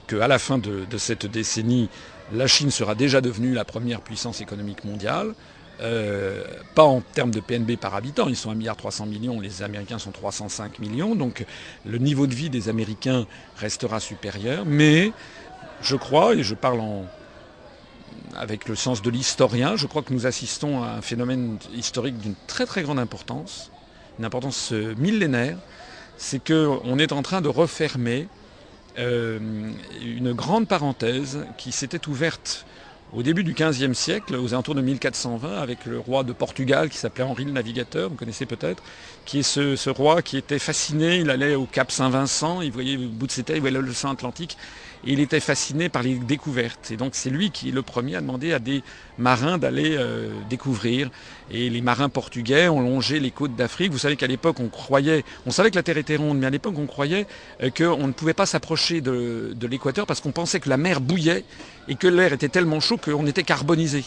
qu'à la fin de cette décennie, la Chine sera déjà devenue la première puissance économique mondiale. Euh, pas en termes de PNB par habitant, ils sont 1,3 milliard, les Américains sont 305 millions, donc le niveau de vie des Américains restera supérieur, mais je crois, et je parle avec le sens de l'historien, je crois que nous assistons à un phénomène historique d'une très très grande importance, une importance euh, millénaire, c'est qu'on est en train de refermer une grande parenthèse qui s'était ouverte au début du XVe siècle, aux alentours de 1420, avec le roi de Portugal qui s'appelait Henri le Navigateur, vous connaissez peut-être, qui est ce, roi qui était fasciné, il allait au Cap Saint-Vincent, il voyait au bout de ses têtes, il voyait l'océan Atlantique, il était fasciné par les découvertes. Et donc c'est lui qui est le premier à demander à des marins d'aller euh, découvrir. Et les marins portugais ont longé les côtes d'Afrique. Vous savez qu'à l'époque on croyait, on savait que la Terre était ronde, mais à l'époque on croyait euh, qu'on ne pouvait pas s'approcher de, de l'équateur parce qu'on pensait que la mer bouillait et que l'air était tellement chaud qu'on était carbonisé.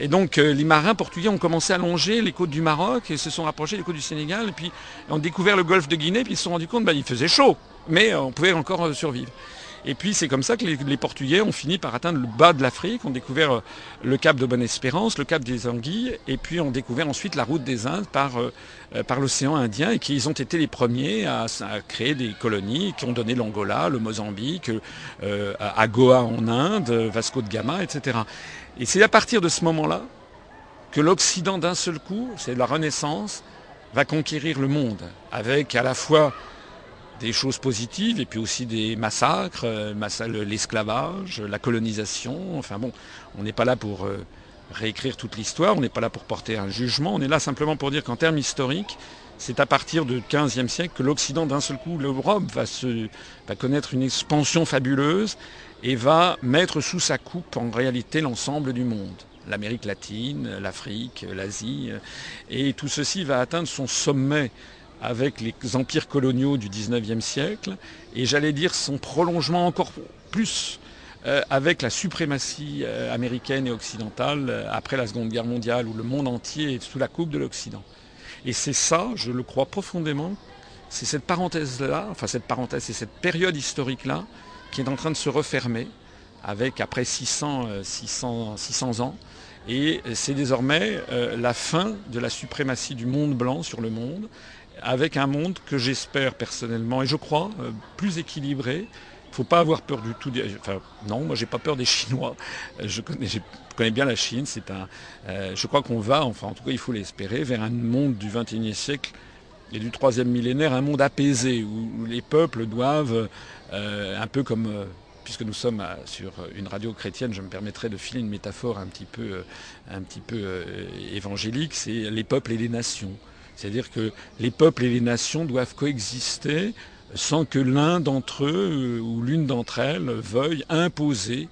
Et donc euh, les marins portugais ont commencé à longer les côtes du Maroc et se sont rapprochés des côtes du Sénégal et puis ont découvert le golfe de Guinée puis ils se sont rendus compte qu'il bah, faisait chaud, mais on pouvait encore survivre. Et puis c'est comme ça que les, Portugais ont fini par atteindre le bas de l'Afrique, ont découvert euh, le cap de Bonne-Espérance, le cap des Anguilles, et puis ont découvert ensuite la route des Indes par, euh, euh, par l'océan Indien, et qu'ils ont été les premiers à, créer des colonies qui ont donné l'Angola, le Mozambique, à Goa en Inde, Vasco de Gama, etc. Et c'est à partir de ce moment-là que l'Occident d'un seul coup, c'est la Renaissance, va conquérir le monde, avec à la fois des choses positives et puis aussi des massacres, euh, l'esclavage, la colonisation. Enfin bon, on n'est pas là pour euh, réécrire toute l'histoire, on n'est pas là pour porter un jugement, on est là simplement pour dire qu'en termes historiques, c'est à partir du XVe siècle que l'Occident, d'un seul coup, l'Europe va, va connaître une expansion fabuleuse et va mettre sous sa coupe en réalité l'ensemble du monde l'Amérique latine, l'Afrique, l'Asie. Et tout ceci va atteindre son sommet avec les empires coloniaux du XIXe siècle, et j'allais dire son prolongement encore plus euh, avec la suprématie euh, américaine et occidentale euh, après la Seconde Guerre mondiale, où le monde entier est sous la coupe de l'Occident. Et c'est ça, je le crois profondément, c'est cette parenthèse-là, enfin cette parenthèse, c'est cette période historique-là qui est en train de se refermer avec après 600, 600, 600 ans. Et c'est désormais la fin de la suprématie du monde blanc sur le monde avec un monde que j'espère personnellement, et je crois, euh, plus équilibré. Il ne faut pas avoir peur du tout. Des... Enfin, non, moi j'ai pas peur des Chinois. Euh, je connais, je connais bien la Chine. C'est un, euh, je crois qu'on va, enfin en tout cas il faut l'espérer, vers un monde du XXIe siècle et du troisième millénaire, un monde apaisé où, les peuples doivent, un peu comme puisque nous sommes sur une radio chrétienne, je me permettrai de filer une métaphore un petit peu, un petit peu évangélique, c'est les peuples et les nations. C'est-à-dire que les peuples et les nations doivent coexister sans que l'un d'entre eux euh, ou l'une d'entre elles veuille imposer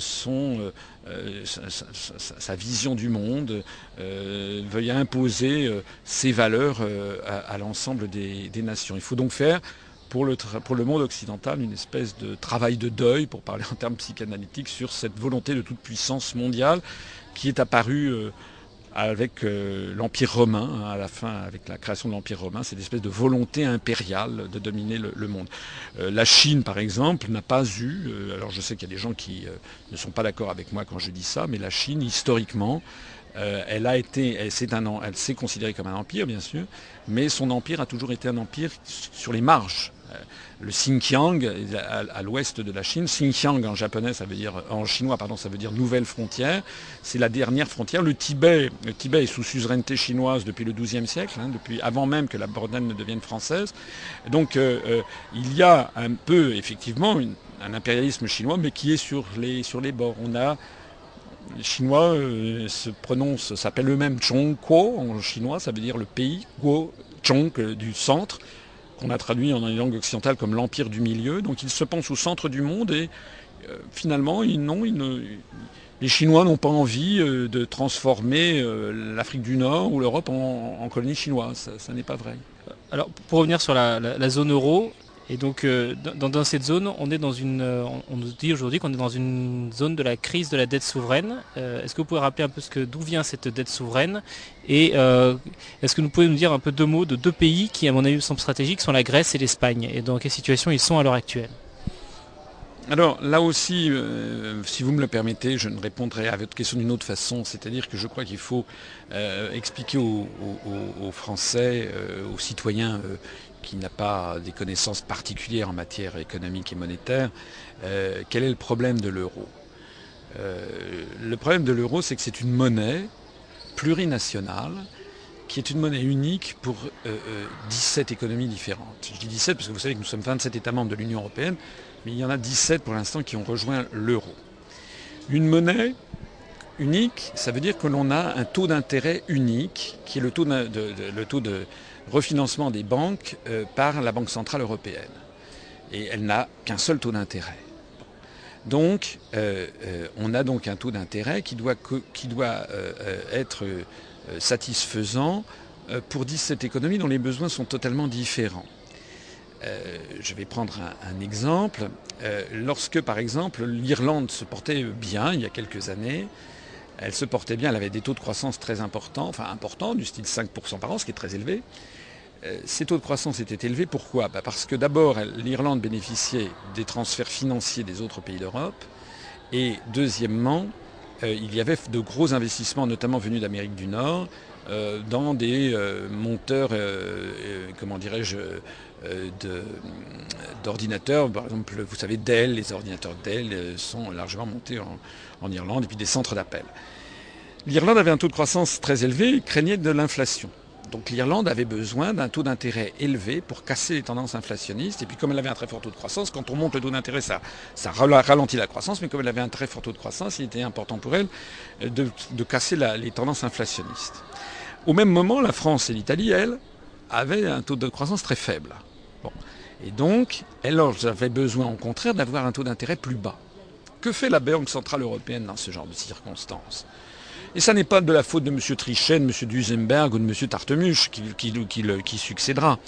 son, sa, vision du monde, veuille imposer ses valeurs à, l'ensemble des, nations. Il faut donc faire pour le, pour le, monde occidental une espèce de travail de deuil, pour parler en termes psychanalytiques, sur cette volonté de toute puissance mondiale qui est apparue avec euh, l'Empire romain, hein, à la fin, avec la création de l'Empire romain, cette espèce de volonté impériale de dominer le, monde. Euh, la Chine, par exemple, n'a pas eu, euh, alors je sais qu'il y a des gens qui ne sont pas d'accord avec moi quand je dis ça, mais la Chine, historiquement, elle a été, elle s'est considérée comme un empire, bien sûr, mais son empire a toujours été un empire sur les marges le Xinjiang à, l'ouest de la Chine. Xinjiang en japonais, ça veut dire en chinois, pardon, ça veut dire nouvelle frontière. C'est la dernière frontière. Le Tibet, le Tibet est sous suzeraineté chinoise depuis le XIIe siècle, hein, avant même que la Bordenne ne devienne française. Donc euh, euh, il y a un peu effectivement un impérialisme chinois, mais qui est sur les, sur bords. On a les Chinois euh, se prononcent, s'appellent eux-mêmes Chongguo en chinois, ça veut dire le pays, Guo, Chong du centre qu'on a traduit en langue occidentale comme l'empire du milieu. Donc ils se pensent au centre du monde et euh, finalement, ils, non, les Chinois n'ont pas envie euh, de transformer euh, l'Afrique du Nord ou l'Europe en, colonie chinoise. Ça, n'est pas vrai. Alors pour revenir sur la zone euro, et donc, euh, dans, cette zone, on est dans une, euh, on nous dit aujourd'hui qu'on est dans une zone de la crise de la dette souveraine. Euh, est-ce que vous pouvez rappeler un peu d'où vient cette dette souveraine Et est-ce que vous pouvez nous dire un peu deux mots de deux pays qui, à mon avis, sont stratégiques, sont la Grèce et l'Espagne, et dans quelle situation ils sont à l'heure actuelle? Alors là aussi, si vous me le permettez, je ne répondrai à votre question d'une autre façon, c'est-à-dire que je crois qu'il faut expliquer aux, Français, aux citoyens qui n'a pas des connaissances particulières en matière économique et monétaire, euh, quel est le problème de l'euro? Euh, Le problème de l'euro, c'est que c'est une monnaie plurinationale qui est une monnaie unique pour 17 euh, économies différentes. Je dis 17 parce que vous savez que nous sommes 27 États membres de l'Union européenne, mais il y en a 17 pour l'instant qui ont rejoint l'euro. Une monnaie unique, ça veut dire que l'on a un taux d'intérêt unique, qui est le taux le taux de refinancement des banques euh, par la Banque Centrale Européenne. Et elle n'a qu'un seul taux d'intérêt. Donc, euh, euh, on a donc un taux d'intérêt qui doit, qui doit être satisfaisant pour 17 économies dont les besoins sont totalement différents. je vais prendre un, exemple. lorsque, par exemple, l'Irlande se portait bien il y a quelques années, elle se portait bien, elle avait des taux de croissance très importants, enfin importants, du style 5% par an, ce qui est très élevé. Euh, ces taux de croissance étaient élevés. Pourquoi bah, Parce que d'abord, l'Irlande bénéficiait des transferts financiers des autres pays d'Europe. Et deuxièmement, euh, il y avait de gros investissements, notamment venus d'Amérique du Nord, euh, dans des monteurs, comment dirais-je, d'ordinateurs. Par exemple, vous savez, Dell, les ordinateurs Dell sont largement montés en, Irlande, et puis des centres d'appel. L'Irlande avait un taux de croissance très élevé craignait de l'inflation. Donc l'Irlande avait besoin d'un taux d'intérêt élevé pour casser les tendances inflationnistes. Et puis comme elle avait un très fort taux de croissance, quand on monte le taux d'intérêt, ça, ralentit la croissance. Mais comme elle avait un très fort taux de croissance, il était important pour elle euh, de, casser les tendances inflationnistes. Au même moment, la France et l'Italie, elles, avaient un taux de croissance très faible. Et donc, elles avaient besoin au contraire d'avoir un taux d'intérêt plus bas. Que fait la Banque Centrale Européenne dans ce genre de circonstances? Et ça n'est pas de la faute de M. Trichet, de M. Duesenberg ou de M. Tartemuche qui, succédera.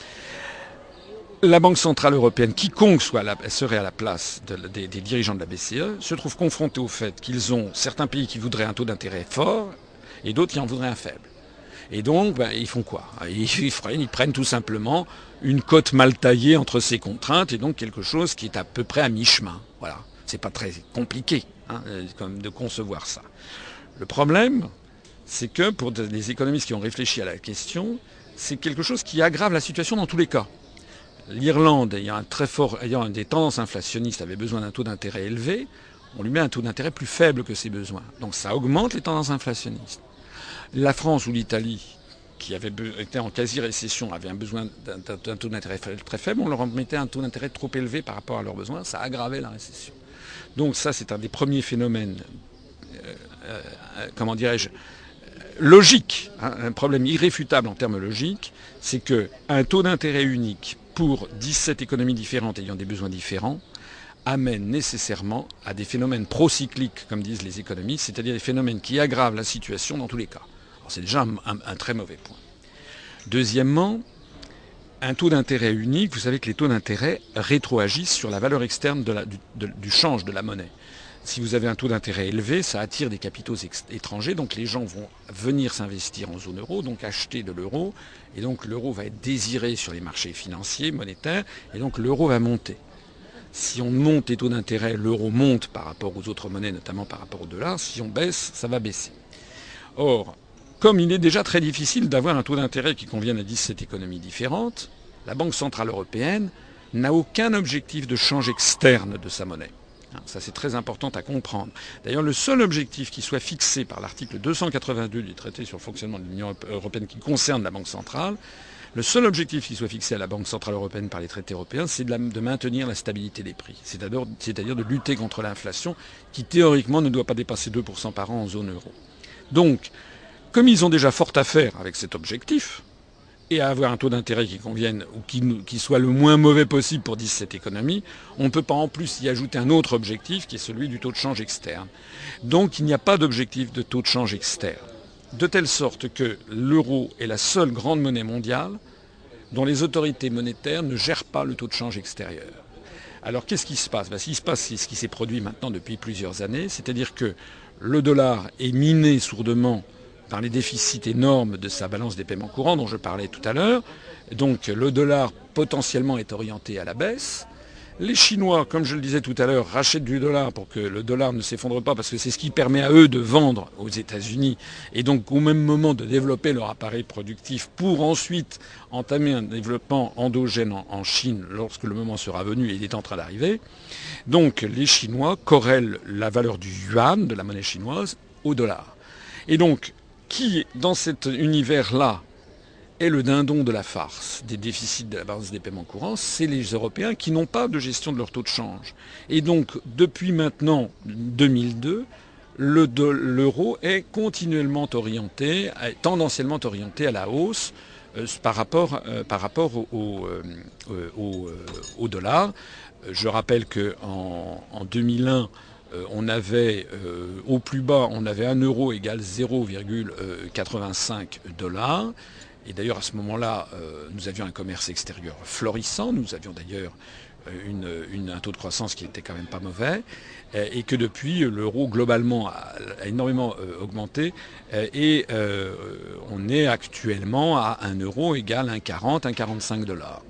La Banque Centrale Européenne, quiconque serait à la place des, dirigeants de la BCE, se trouve confronté au fait qu'ils ont certains pays qui voudraient un taux d'intérêt fort et d'autres qui en voudraient un faible. Et donc, ben, ils font quoi? Ils, ils, prennent tout simplement une cote mal taillée entre ces contraintes et donc quelque chose qui est à peu près à mi-chemin. Voilà. C'est pas très compliqué hein, de concevoir ça. Le problème, c'est que pour des économistes qui ont réfléchi à la question, c'est quelque chose qui aggrave la situation dans tous les cas. L'Irlande, ayant, très fort, ayant des tendances inflationnistes, avait besoin d'un taux d'intérêt élevé, on lui met un taux d'intérêt plus faible que ses besoins. Donc ça augmente les tendances inflationnistes. La France ou l'Italie, qui avait été en quasi-récession, avaient un besoin d'un taux d'intérêt très faible, on leur mettait un taux d'intérêt trop élevé par rapport à leurs besoins, ça aggravait la récession. Donc ça, c'est un des premiers phénomènes euh, euh, comment dirais-je, logique, hein, un problème irréfutable en termes logiques, c'est qu'un taux d'intérêt unique pour 17 économies différentes ayant des besoins différents amène nécessairement à des phénomènes procycliques, comme disent les économistes, c'est-à-dire des phénomènes qui aggravent la situation dans tous les cas. c'est déjà un, très mauvais point. Deuxièmement, un taux d'intérêt unique, vous savez que les taux d'intérêt rétroagissent sur la valeur externe du, change de la monnaie. Si vous avez un taux d'intérêt élevé, ça attire des capitaux étrangers, donc les gens vont venir s'investir en zone euro, donc acheter de l'euro, et donc l'euro va être désiré sur les marchés financiers, monétaires, et donc l'euro va monter si on monte les taux d'intérêt, l'euro monte par rapport aux autres monnaies, notamment par rapport au dollar. Si on baisse, ça va baisser. Or, comme il est déjà très difficile d'avoir un taux d'intérêt qui convienne à 17 économies différentes, la Banque Centrale Européenne n'a aucun objectif de change externe de sa monnaie. Hein, ça, c'est très important à comprendre. D'ailleurs, le seul objectif qui soit fixé par l'article 282 du traité sur le fonctionnement de l'Union européenne qui concerne la Banque centrale, le seul objectif qui soit fixé à la Banque Centrale Européenne par les traités européens, c'est de, maintenir la stabilité des prix, c'est-à-dire de lutter contre l'inflation qui théoriquement ne doit pas dépasser 2% par an en zone euro. Donc, comme ils ont déjà fort à faire avec cet objectif, et à avoir un taux d'intérêt qui convienne ou qui, soit le moins mauvais possible pour cette économie, on ne peut pas en plus y ajouter un autre objectif qui est celui du taux de change externe. Donc il n'y a pas d'objectif de taux de change externe de telle sorte que l'euro est la seule grande monnaie mondiale dont les autorités monétaires ne gèrent pas le taux de change extérieur. Alors qu'est-ce qui se passe? Ben, Ce qui se passe, c'est ce qui s'est produit maintenant depuis plusieurs années, c'est-à-dire que le dollar est miné sourdement par les déficits énormes de sa balance des paiements courants dont je parlais tout à l'heure. Donc le dollar potentiellement est orienté à la baisse. Les Chinois, comme je le disais tout à l'heure, rachètent du dollar pour que le dollar ne s'effondre pas, parce que c'est ce qui permet à eux de vendre aux États-Unis et donc au même moment de développer leur appareil productif pour ensuite entamer un développement endogène en, Chine lorsque le moment sera venu et il est en train d'arriver. Donc les Chinois corrèlent la valeur du yuan, de la monnaie chinoise, au dollar. Et donc, qui, dans cet univers-là, est le dindon de la farce des déficits de la balance des paiements courants, c'est les Européens qui n'ont pas de gestion de leur taux de change. Et donc, depuis maintenant 2002, l'euro est continuellement orienté, tendanciellement orienté à la hausse euh, par rapport, euh, par rapport au, euh, dollar. Je rappelle qu'en en 2001, on avait au plus bas, on avait 1 euro égale 0,85 dollars. Et d'ailleurs, à ce moment-là, euh, nous avions un commerce extérieur florissant. Nous avions d'ailleurs euh, un taux de croissance qui était quand même pas mauvais. Euh, et que depuis, l'euro globalement a, énormément augmenté. et on est actuellement à 1 euro égal 1,40, 1,45 dollars.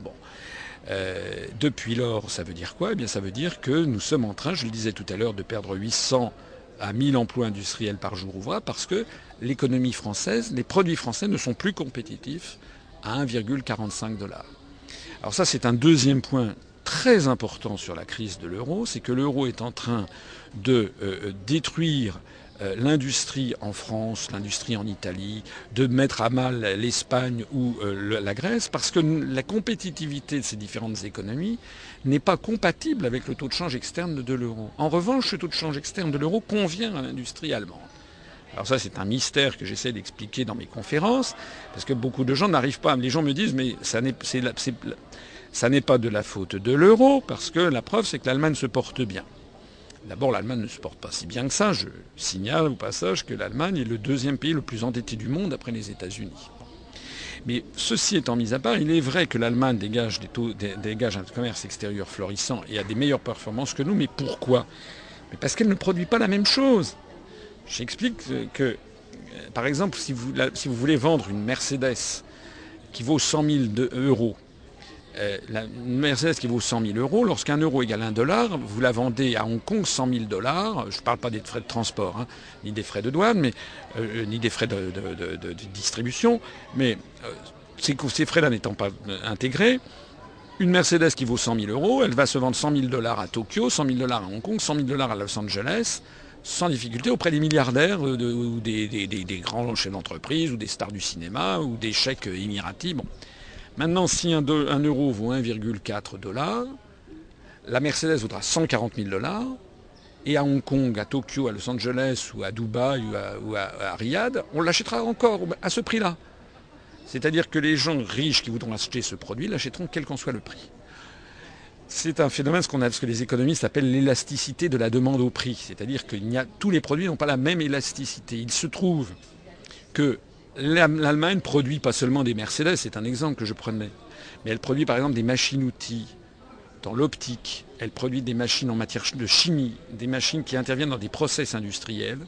Depuis lors, ça veut dire quoi? Eh bien, ça veut dire que nous sommes en train, je le disais tout à l'heure, de perdre 800 à 1000 emplois industriels par jour ouvrable parce que l'économie française, les produits français ne sont plus compétitifs à 1,45 dollars. Alors ça, c'est un deuxième point très important sur la crise de l'euro, c'est que l'euro est en train de euh, détruire euh, l'industrie en France, l'industrie en Italie, de mettre à mal l'Espagne ou euh, la Grèce, parce que la compétitivité de ces différentes économies n'est pas compatible avec le taux de change externe de l'euro. En revanche, le taux de change externe de l'euro convient à l'industrie allemande. Alors ça, c'est un mystère que j'essaie d'expliquer dans mes conférences, parce que beaucoup de gens n'arrivent pas. Les gens me disent, mais ça n'est pas de la faute de l'euro, parce que la preuve, c'est que l'Allemagne se porte bien. D'abord, l'Allemagne ne se porte pas si bien que ça. Je signale au passage que l'Allemagne est le deuxième pays le plus endetté du monde après les États-Unis. Mais ceci étant mis à part, il est vrai que l'Allemagne dégage, un commerce extérieur florissant et a des meilleures performances que nous. Mais pourquoi? Parce qu'elle ne produit pas la même chose. J'explique que, euh, par exemple, si vous, si vous voulez vendre une Mercedes qui vaut 100 000 euros euh, la Mercedes qui vaut 100 000 euros, lorsqu'un euro égale un dollar, vous la vendez à Hong Kong 100 000 dollars. Je ne parle pas des frais de transport, hein, ni des frais de douane, mais, euh, ni des frais de, distribution, mais euh, ces, frais-là n'étant pas intégrés, une Mercedes qui vaut 100 000 euros, elle va se vendre 100 000 dollars à Tokyo, 100 000 dollars à Hong Kong, 100 000 dollars à Los Angeles, sans difficulté auprès des milliardaires ou des, grands chefs d'entreprise ou des stars du cinéma ou des chèques émiratis. Maintenant, si un, euro vaut 1,4 dollars, la Mercedes vaudra 140 000 dollars. Et à Hong Kong, à Tokyo, à Los Angeles ou à Dubaï ou à, Riyad, on l'achètera encore à ce prix-là. C'est-à-dire que les gens riches qui voudront acheter ce produit l'achèteront quel qu'en soit le prix. c'est un phénomène, qu'on ce que les économistes appellent l'élasticité de la demande au prix. C'est-à-dire que tous les produits n'ont pas la même élasticité. Il se trouve que l'Allemagne produit pas seulement des Mercedes, c'est un exemple que je prenais, mais elle produit par exemple des machines-outils dans l'optique, elle produit des machines en matière de chimie, des machines qui interviennent dans des process industriels,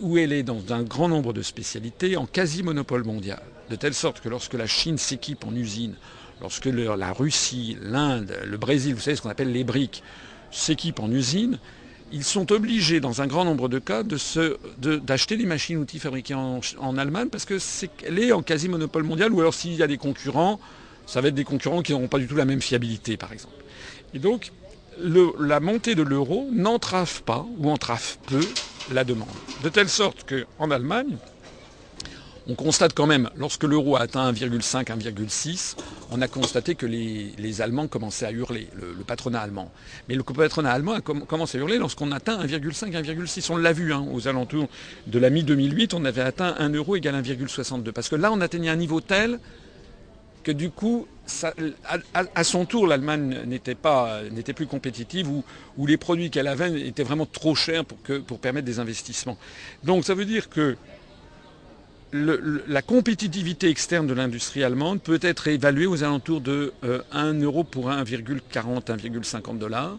où elle est dans un grand nombre de spécialités en quasi-monopole mondial. De telle sorte que lorsque la Chine s'équipe en usine, lorsque la Russie, l'Inde, le Brésil, vous savez ce qu'on appelle les briques, s'équipent en usine, ils sont obligés, dans un grand nombre de cas, d'acheter des machines-outils fabriquées en, Allemagne parce qu'elle est, en quasi-monopole mondial, ou alors s'il y a des concurrents, ça va être des concurrents qui n'auront pas du tout la même fiabilité, par exemple. Et donc, la montée de l'euro n'entrave pas, ou entrave peu, la demande. De telle sorte qu'en Allemagne, on constate quand même, lorsque l'euro a atteint 1,5, 1,6, on a constaté que les, Allemands commençaient à hurler, le, patronat allemand. Mais le patronat allemand a commencé à hurler lorsqu'on atteint 1,5, 1,6. On l'a vu, hein, aux alentours de la mi-2008, on avait atteint 1 euro égale 1,62. Parce que là, on atteignait un niveau tel que du coup, à, son tour, l'Allemagne n'était plus compétitive ou, les produits qu'elle avait étaient vraiment trop chers pour, pour permettre des investissements. Donc ça veut dire que la compétitivité externe de l'industrie allemande peut être évaluée aux alentours de 1 euh, euro pour 1,40, 1,50 dollars.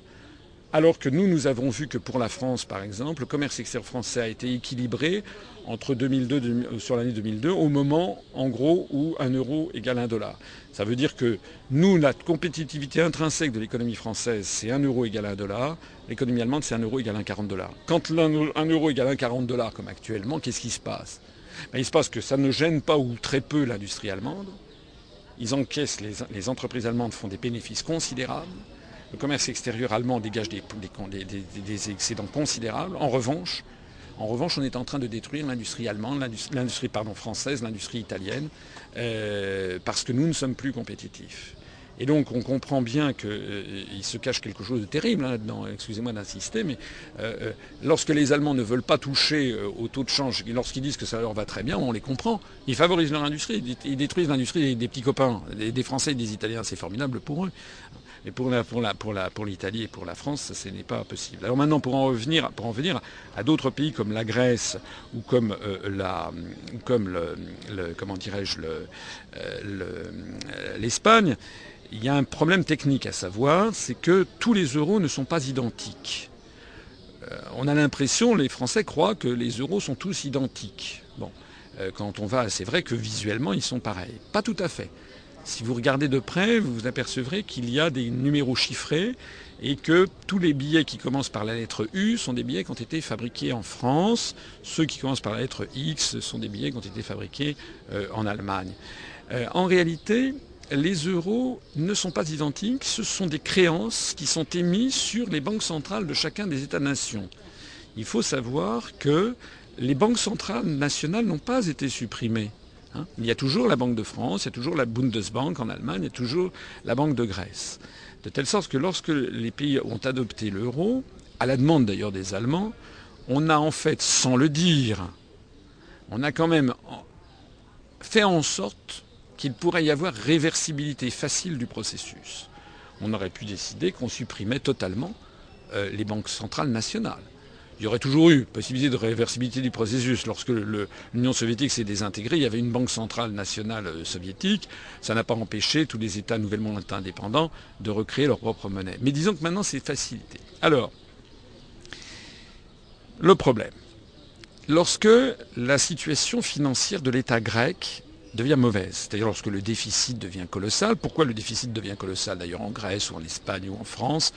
Alors que nous, nous avons vu que pour la France, par exemple, le commerce extérieur français a été équilibré entre 2002, euh, sur l'année 2002, au moment, en gros, où 1 euro égale 1 dollar. Ça veut dire que nous, la compétitivité intrinsèque de l'économie française, c'est 1 euro égale 1 dollar. L'économie allemande, c'est 1 euro égale 1,40 dollars. Quand 1 euro égale 1,40 dollars, comme actuellement, qu'est-ce qui se passe? Il se passe que ça ne gêne pas ou très peu l'industrie allemande. Ils encaissent, les entreprises allemandes font des bénéfices considérables le commerce extérieur allemand dégage des, excédents considérables. En revanche, en revanche, on est en train de détruire l'industrie allemande, l'industrie française, l'industrie italienne, euh, parce que nous ne sommes plus compétitifs. Et donc on comprend bien qu'il euh, se cache quelque chose de terrible hein, là-dedans, excusez-moi d'insister, mais euh, lorsque les Allemands ne veulent pas toucher au taux de change, lorsqu'ils disent que ça leur va très bien, on les comprend. Ils favorisent leur industrie, ils détruisent l'industrie des, petits copains, des Français et des Italiens, c'est formidable pour eux. Mais pour, l'Italie et pour la France, ce n'est pas possible. Alors maintenant, pour en revenir, pour en venir à d'autres pays comme la Grèce ou comme, euh, comme le, comment dirais-je, euh, l'Espagne, il y a un problème technique à savoir, c'est que tous les euros ne sont pas identiques. Euh, on a l'impression, les Français croient que les euros sont tous identiques. Bon, quand on va, c'est vrai que visuellement ils sont pareils. Pas tout à fait. Si vous regardez de près, vous vous apercevrez qu'il y a des numéros chiffrés et que tous les billets qui commencent par la lettre U sont des billets qui ont été fabriqués en France. Ceux qui commencent par la lettre X sont des billets qui ont été fabriqués euh, en Allemagne. Euh, en réalité, les euros ne sont pas identiques, ce sont des créances qui sont émises sur les banques centrales de chacun des États-nations. Il faut savoir que les banques centrales nationales n'ont pas été supprimées. Hein. il y a toujours la Banque de France, il y a toujours la Bundesbank en Allemagne, il y a toujours la Banque de Grèce. De telle sorte que lorsque les pays ont adopté l'euro, à la demande d'ailleurs des Allemands, on a en fait, sans le dire, on a quand même fait en sorte qu'il pourrait y avoir réversibilité facile du processus. On aurait pu décider qu'on supprimait totalement euh, les banques centrales nationales il y aurait toujours eu possibilité de réversibilité du processus. Lorsque l'Union soviétique s'est désintégrée, il y avait une banque centrale nationale euh, soviétique. Ça n'a pas empêché tous les États nouvellement indépendants de recréer leur propre monnaie. Mais disons que maintenant, c'est facilité. Alors, le problème. Lorsque la situation financière de l'État grec devient mauvaise, c'est-à-dire lorsque le déficit devient colossal, pourquoi le déficit devient colossal d'ailleurs en Grèce ou en Espagne ou en France?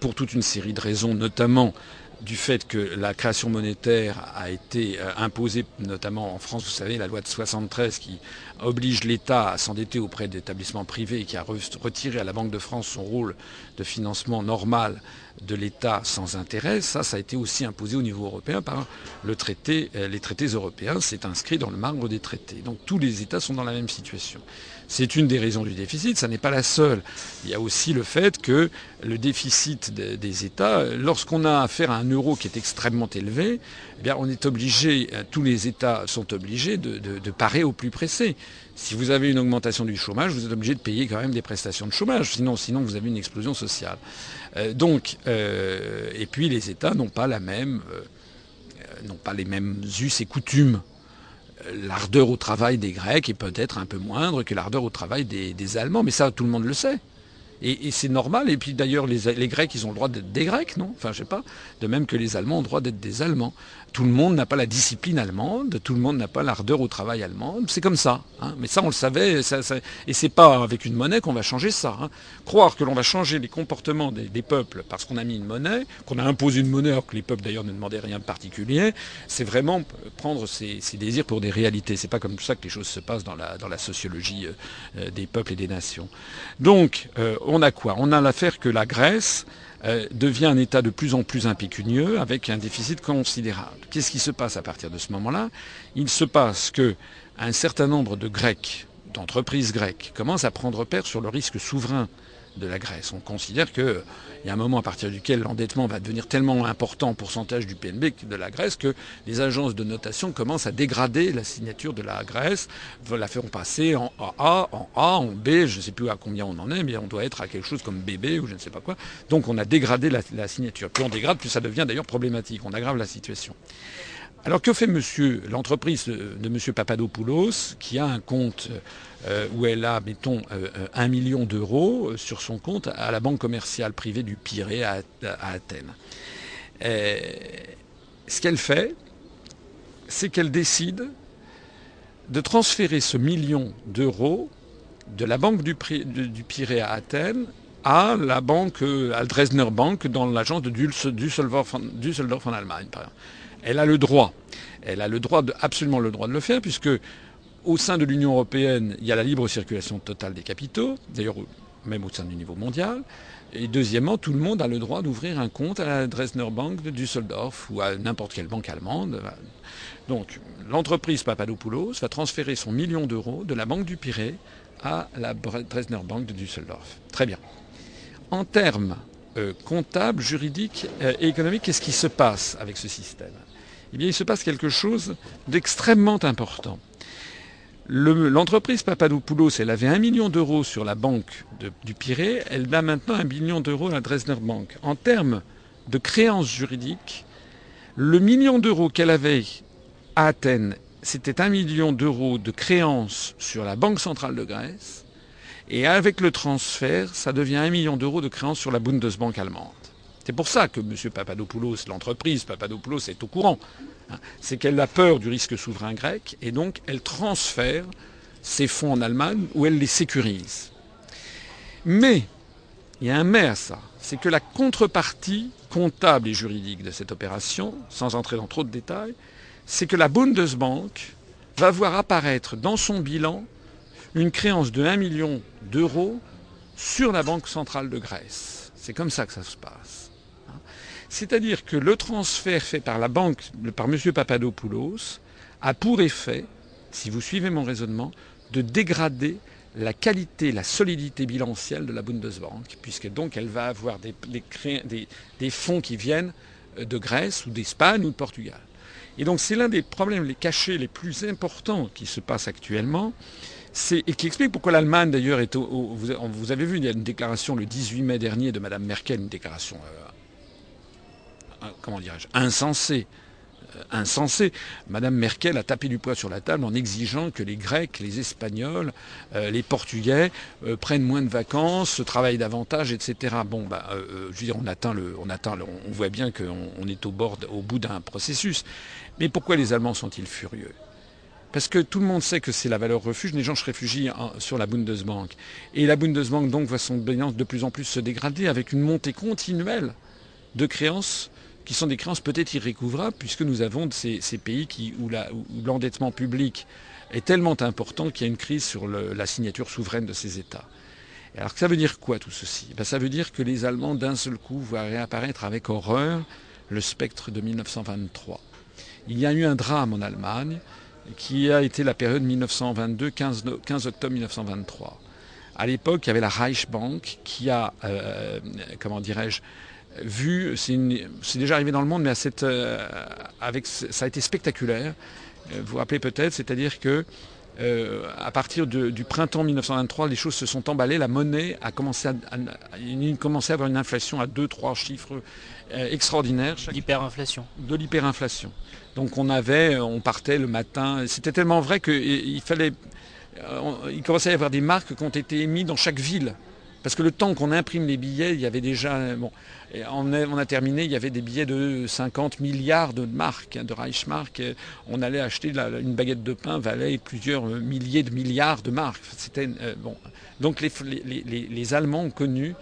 Pour toute une série de raisons, notamment du fait que la création monétaire a été euh, imposée, notamment en France, vous savez, la loi de 73 qui oblige l'État à s'endetter auprès d'établissements privés et qui a retiré à la Banque de France son rôle de financement normal de l'État sans intérêt, ça, ça a été aussi imposé au niveau européen par euh, les traités européens. C'est inscrit dans le marbre des traités. Donc tous les États sont dans la même situation. C'est une des raisons du déficit, ça n'est pas la seule. Il y a aussi le fait que le déficit des États, lorsqu'on a affaire à un euro qui est extrêmement élevé, eh on est obligé, euh, tous les États sont obligés de, parer au plus pressé. Si vous avez une augmentation du chômage, vous êtes obligé de payer quand même des prestations de chômage, sinon, vous avez une explosion sociale. Euh, donc, et puis les États n'ont pas la même, n'ont pas les mêmes us et coutumes l'ardeur au travail des Grecs est peut-être un peu moindre que l'ardeur au travail des, Allemands, mais ça tout le monde le sait. Et, c'est normal. Et puis d'ailleurs, les, Grecs, ils ont le droit d'être des Grecs, non? Enfin, je sais pas. De même que les Allemands ont le droit d'être des Allemands. Tout le monde n'a pas la discipline allemande, tout le monde n'a pas l'ardeur au travail allemande. C'est comme ça. Hein. Mais ça, on le savait. Et c'est pas avec une monnaie qu'on va changer ça. Hein. Croire que l'on va changer les comportements des, peuples parce qu'on a mis une monnaie, qu'on a imposé une monnaie alors que les peuples d'ailleurs ne demandaient rien de particulier, c'est vraiment prendre ses, désirs pour des réalités. C'est pas comme ça que les choses se passent dans la, dans la sociologie euh, euh, des peuples et des nations. Donc, euh, on a quoi? On a l'affaire que la Grèce euh, devient un État de plus en plus impécunieux avec un déficit considérable. Qu'est-ce qui se passe à partir de ce moment-là? Il se passe que un certain nombre de Grecs, d'entreprises grecques, commencent à prendre père sur le risque souverain de la Grèce. On considère qu'il y a un moment à partir duquel l'endettement va devenir tellement important en pourcentage du PNB de la Grèce que les agences de notation commencent à dégrader la signature de la Grèce, la feront passer en A, en A, en B, je ne sais plus à combien on en est, mais on doit être à quelque chose comme BB ou je ne sais pas quoi. Donc on a dégradé la signature. Plus on dégrade, plus ça devient d'ailleurs problématique. On aggrave la situation. Alors que fait monsieur, l'entreprise de monsieur Papadopoulos, qui a un compte euh, où elle a, mettons, euh, un million d'euros sur son compte à la banque commerciale privée du Pirée à, Athènes? Ce qu'elle fait, c'est qu'elle décide de transférer ce million d'euros de la banque du, Pirée à Athènes à la banque, à Dresdner Bank, dans l'agence de Düsseldorf en Allemagne, elle a le droit. Elle a le droit absolument le droit de le faire, puisque au sein de l'Union européenne, il y a la libre circulation totale des capitaux, d'ailleurs même au sein du niveau mondial. Et deuxièmement, tout le monde a le droit d'ouvrir un compte à la Dresdner Bank de Düsseldorf ou à n'importe quelle banque allemande. Donc l'entreprise Papadopoulos va transférer son million d'euros de la Banque du Pirée à la Dresdner Bank de Düsseldorf. Très bien. En termes euh, comptables, juridiques euh, et économiques, qu'est-ce qui se passe avec ce système? Eh il se passe quelque chose d'extrêmement important. L'entreprise Papadopoulos, elle avait un million d'euros sur la banque du Pirée, elle a maintenant un million d'euros à la Dresdner Bank. En termes de créances juridiques, le million d'euros qu'elle avait à Athènes, c'était un million d'euros de créances sur la Banque centrale de Grèce, et avec le transfert, ça devient un million d'euros de créances sur la Bundesbank allemande. C'est pour ça que M. Papadopoulos, l'entreprise Papadopoulos, est au courant. Hein. C'est qu'elle a peur du risque souverain grec et donc elle transfère ses fonds en Allemagne où elle les sécurise. Mais il y a un mais à ça, c'est que la contrepartie comptable et juridique de cette opération, sans entrer dans trop de détails, c'est que la Bundesbank va voir apparaître dans son bilan une créance de 1 million d'euros sur la Banque centrale de Grèce. C'est comme ça que ça se passe. C'est-à-dire que le transfert fait par la banque, par M. Papadopoulos, a pour effet, si vous suivez mon raisonnement, de dégrader la qualité, la solidité bilancielle de la Bundesbank, puisque donc elle va avoir des, fonds qui viennent de Grèce ou d'Espagne ou de Portugal. Et donc c'est l'un des problèmes les cachés les plus importants qui se passent actuellement, et qui explique pourquoi l'Allemagne d'ailleurs est au, vous, avez vu, il y a une déclaration le 18 mai dernier de Mme Merkel, une déclaration euh, comment dirais-je, insensé. Euh, insensé. Madame Merkel a tapé du poing sur la table en exigeant que les Grecs, les Espagnols, euh, les Portugais euh, prennent moins de vacances, travaillent davantage, etc. Bon, bah, je veux dire, on voit bien qu'on est au bord, au bout d'un processus. Mais pourquoi les Allemands sont-ils furieux? Parce que tout le monde sait que c'est la valeur refuge, les gens se réfugient sur la Bundesbank. Et la Bundesbank donc voit son bilan de plus en plus se dégrader avec une montée continuelle de créances qui sont des créances peut-être irrécouvrables, puisque nous avons ces, pays où l'endettement public est tellement important qu'il y a une crise sur la signature souveraine de ces États. Alors ça veut dire quoi tout ceci? Ben, Ça veut dire que les Allemands d'un seul coup voient réapparaître avec horreur le spectre de 1923. Il y a eu un drame en Allemagne qui a été la période 1922, 15, 15 octobre 1923. À l'époque, il y avait la Reichsbank qui a, euh, comment dirais-je, vu, c'est déjà arrivé dans le monde, mais avec, ça a été spectaculaire. Vous vous rappelez peut-être, c'est-à-dire que à partir du printemps 1923, les choses se sont emballées, la monnaie a commencé à, commencé à avoir une inflation à 2-3 chiffres extraordinaires. L'hyperinflation. De l'hyperinflation. Donc on avait, on partait le matin, c'était tellement vrai qu'il fallait, il commençait à y avoir des marques qui ont été émises dans chaque ville. Parce que le temps qu'on imprime les billets, il y avait déjà. Bon, on, a, terminé, il y avait des billets de 50 milliards de marques, hein, de Reichsmark. On allait acheter une baguette de pain, valait plusieurs milliers de milliards de marques. C'était euh, bon. Donc les, Allemands ont connu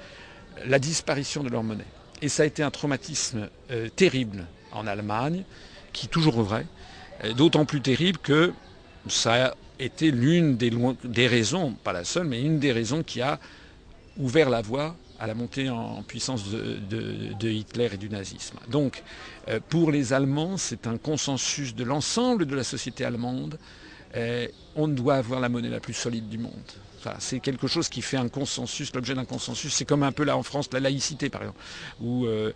la disparition de leur monnaie. Et ça a été un traumatisme euh, terrible en Allemagne, qui est toujours vrai. D'autant plus terrible que ça a été l'une des, des raisons, pas la seule, mais une des raisons qui a ouvert la voie à la montée en puissance de, Hitler et du nazisme. Donc, euh, pour les Allemands, c'est un consensus de l'ensemble de la société allemande. Euh, on doit avoir la monnaie la plus solide du monde c'est quelque chose qui fait un consensus, l'objet d'un consensus. C'est comme un peu là en France la laïcité par exemple, où, euh,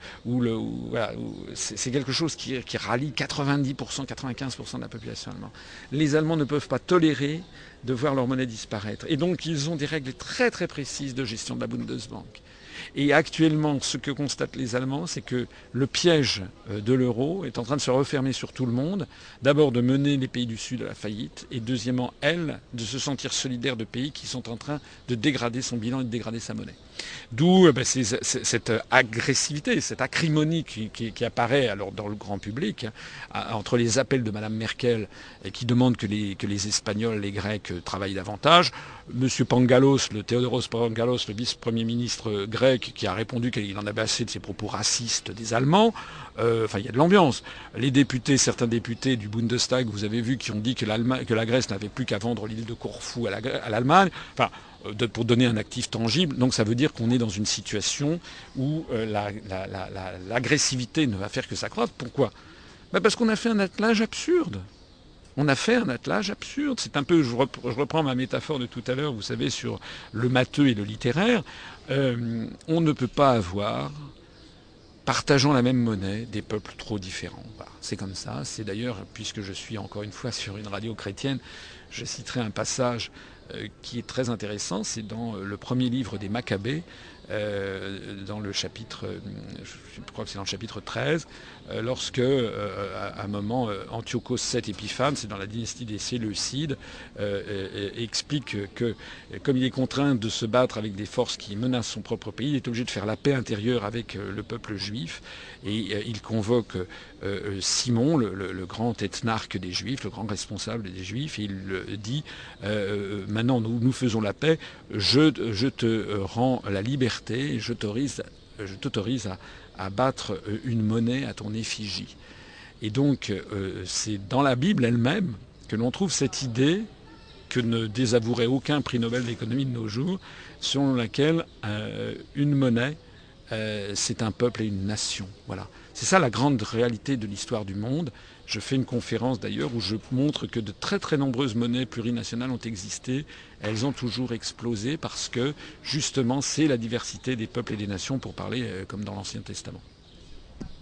c'est quelque chose qui, qui rallie 90%, 95% de la population allemande. Les Allemands ne peuvent pas tolérer de voir leur monnaie disparaître. Et donc ils ont des règles très très précises de gestion de la Bundesbank. Et actuellement, ce que constatent les Allemands, c'est que le piège euh, de l'euro est en train de se refermer sur tout le monde. D'abord de mener les pays du Sud à la faillite, et deuxièmement, elle, de se sentir solidaire de pays qui sont en train de dégrader son bilan et de dégrader sa monnaie. D'où eh ben, cette agressivité, cette acrimonie qui, apparaît alors dans le grand public hein, entre les appels de Mme Merkel qui demande que les, Espagnols, les Grecs travaillent davantage. M. Pangalos, le Théodoros Pangalos, le vice-premier ministre grec, qui a répondu qu'il en avait assez de ses propos racistes des Allemands. Euh, enfin, il y a de l'ambiance. Les députés, certains députés du Bundestag, vous avez vu, qui ont dit que, la Grèce n'avait plus qu'à vendre l'île de Corfou à l'Allemagne. Euh, pour donner un actif tangible. Donc ça veut dire qu'on est dans une situation où euh, l'agressivité ne va faire que s'accroître. Pourquoi? Ben Parce qu'on a fait un attelage absurde. On a fait un attelage absurde. C'est un peu, je reprends ma métaphore de tout à l'heure, vous savez, sur le matheux et le littéraire. Euh, on ne peut pas avoir, partageant la même monnaie, des peuples trop différents. C'est comme ça. C'est d'ailleurs, puisque je suis encore une fois sur une radio chrétienne, je citerai un passage qui est très intéressant, c'est dans euh, le premier livre des Maccabées, euh, dans le chapitre, je crois que c'est dans le chapitre 13, lorsque, à un moment, Antiochos VII Épiphane, c'est dans la dynastie des Séleucides, explique que, comme il est contraint de se battre avec des forces qui menacent son propre pays, il est obligé de faire la paix intérieure avec le peuple juif, et il convoque Simon, le, grand ethnarque des Juifs, le grand responsable des Juifs, et il dit maintenant nous, nous faisons la paix, je, te rends la liberté, je t'autorise, je t'autorise à, battre une monnaie à ton effigie. Et donc euh, c'est dans la Bible elle-même que l'on trouve cette idée que ne désavouerait aucun prix Nobel d'économie de nos jours, selon laquelle euh, une monnaie, euh, c'est un peuple et une nation. Voilà. C'est ça la grande réalité de l'histoire du monde. Je fais une conférence d'ailleurs où je montre que de très très nombreuses monnaies plurinationales ont existé. Elles ont toujours explosé parce que justement c'est la diversité des peuples et des nations pour parler euh, comme dans l'Ancien Testament.